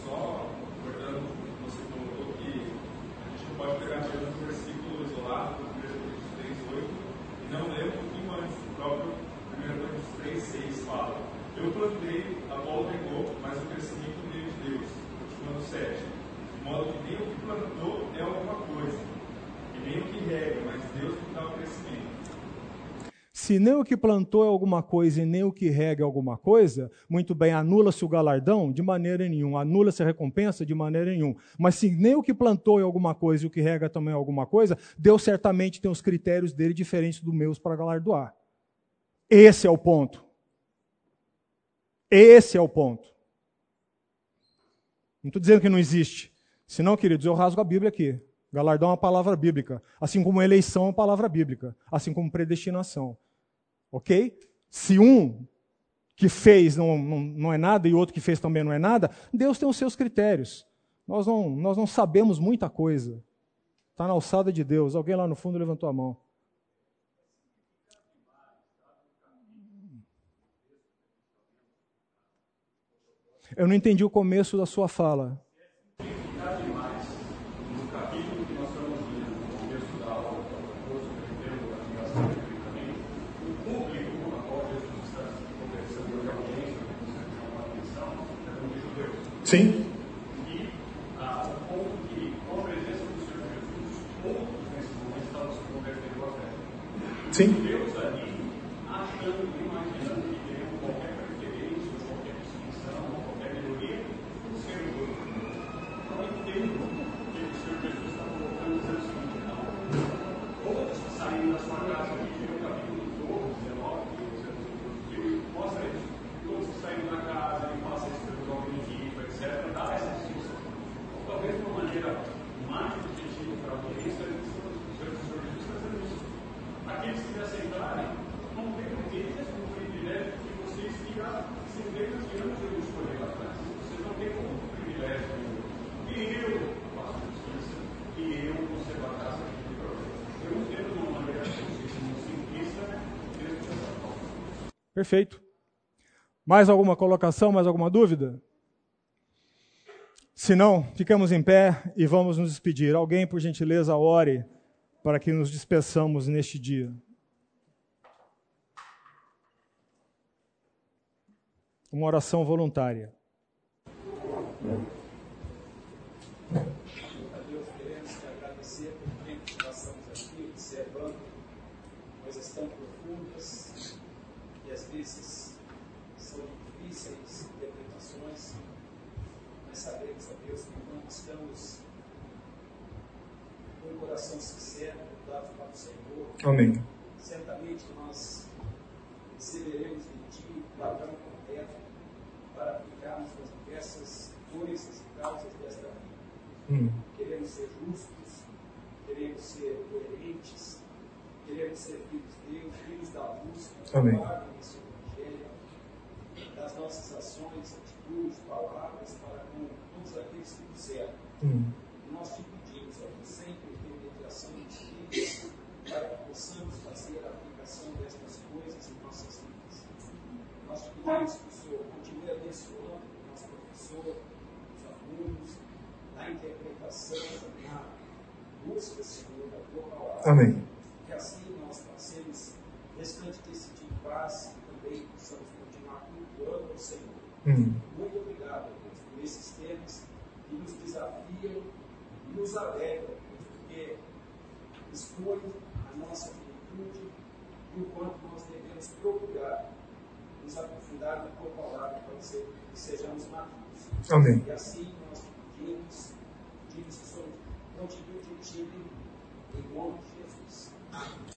Só recordando o que você colocou que a gente não pode pegar apenas um versículo isolado, 1 Coríntios 3, 8, e não ler um pouquinho antes, o próprio 1 Coríntios 3, 6 fala. Eu plantei, a bola pegou, mas o crescimento veio de Deus. Continuando 7. De modo que nem o que plantou é alguma coisa, e nem o que rega, mas Deus que dá o crescimento. Se nem o que plantou é alguma coisa e nem o que rega é alguma coisa, muito bem, anula-se o galardão? De maneira nenhuma. Anula-se a recompensa? De maneira nenhuma. Mas se nem o que plantou é alguma coisa e o que rega também é alguma coisa, Deus certamente tem os critérios dele diferentes dos meus para galardoar. Esse é o ponto. Esse é o ponto. Não estou dizendo que não existe. Senão, queridos, eu rasgo a Bíblia aqui. Galardão é uma palavra bíblica. Assim como eleição é uma palavra bíblica. Assim como predestinação. Ok? Se um que fez não, não, não é nada e outro que fez também não é nada, Deus tem os seus critérios. Nós não, nós não sabemos muita coisa. Está na alçada de Deus. Alguém lá no fundo levantou a mão. Eu não entendi o começo da sua fala. Sim. E ah, o ponto que, com a presença do Senhor Jesus, outros nesse momento estavam se convertendo à fé. Sim. Deus ali, achando, imaginando que teriam qualquer preferência, qualquer distinção, qualquer melhoria, o ser humano. Então, eu entendo que o Senhor Jesus está colocando dizendo o seguinte: não, todos que saíram da sua casa, que viram o capítulo 12, 19, que mostra isso. Todos que saíram da casa, ele passa isso pelo nome do Egito, etc., dá essa distinção. Ou talvez de uma maneira mais objetiva para a audiência, o Senhor Jesus está dizendo isso. Aqueles que aceitarem, não tem eles o privilégio de vocês ficar centenas de anos eu escolher lá atrás. Vocês não têm como privilégio que eu faço justiça, que eu conservo a casa de Deus. Eu entendo de uma maneira simplista, mesmo dessa forma. Perfeito. Mais alguma colocação, mais alguma dúvida? Se não, ficamos em pé e vamos nos despedir. Alguém, por gentileza, ore para que nos despeçamos neste dia. Uma oração voluntária. A Deus queremos te agradecer por tempo que passamos aqui observando coisas tão profundas e às vezes são difíceis interpretações, mas sabemos, ó Deus, que quando estamos com o coração sincero, voltado para o Senhor, Amém. certamente nós receberemos de Ti o padrão correto para aplicarmos nas diversas coisas e causas desta vida. Hum. Queremos ser justos, queremos ser coerentes, queremos ser filhos de Deus, filhos da luz, Amém.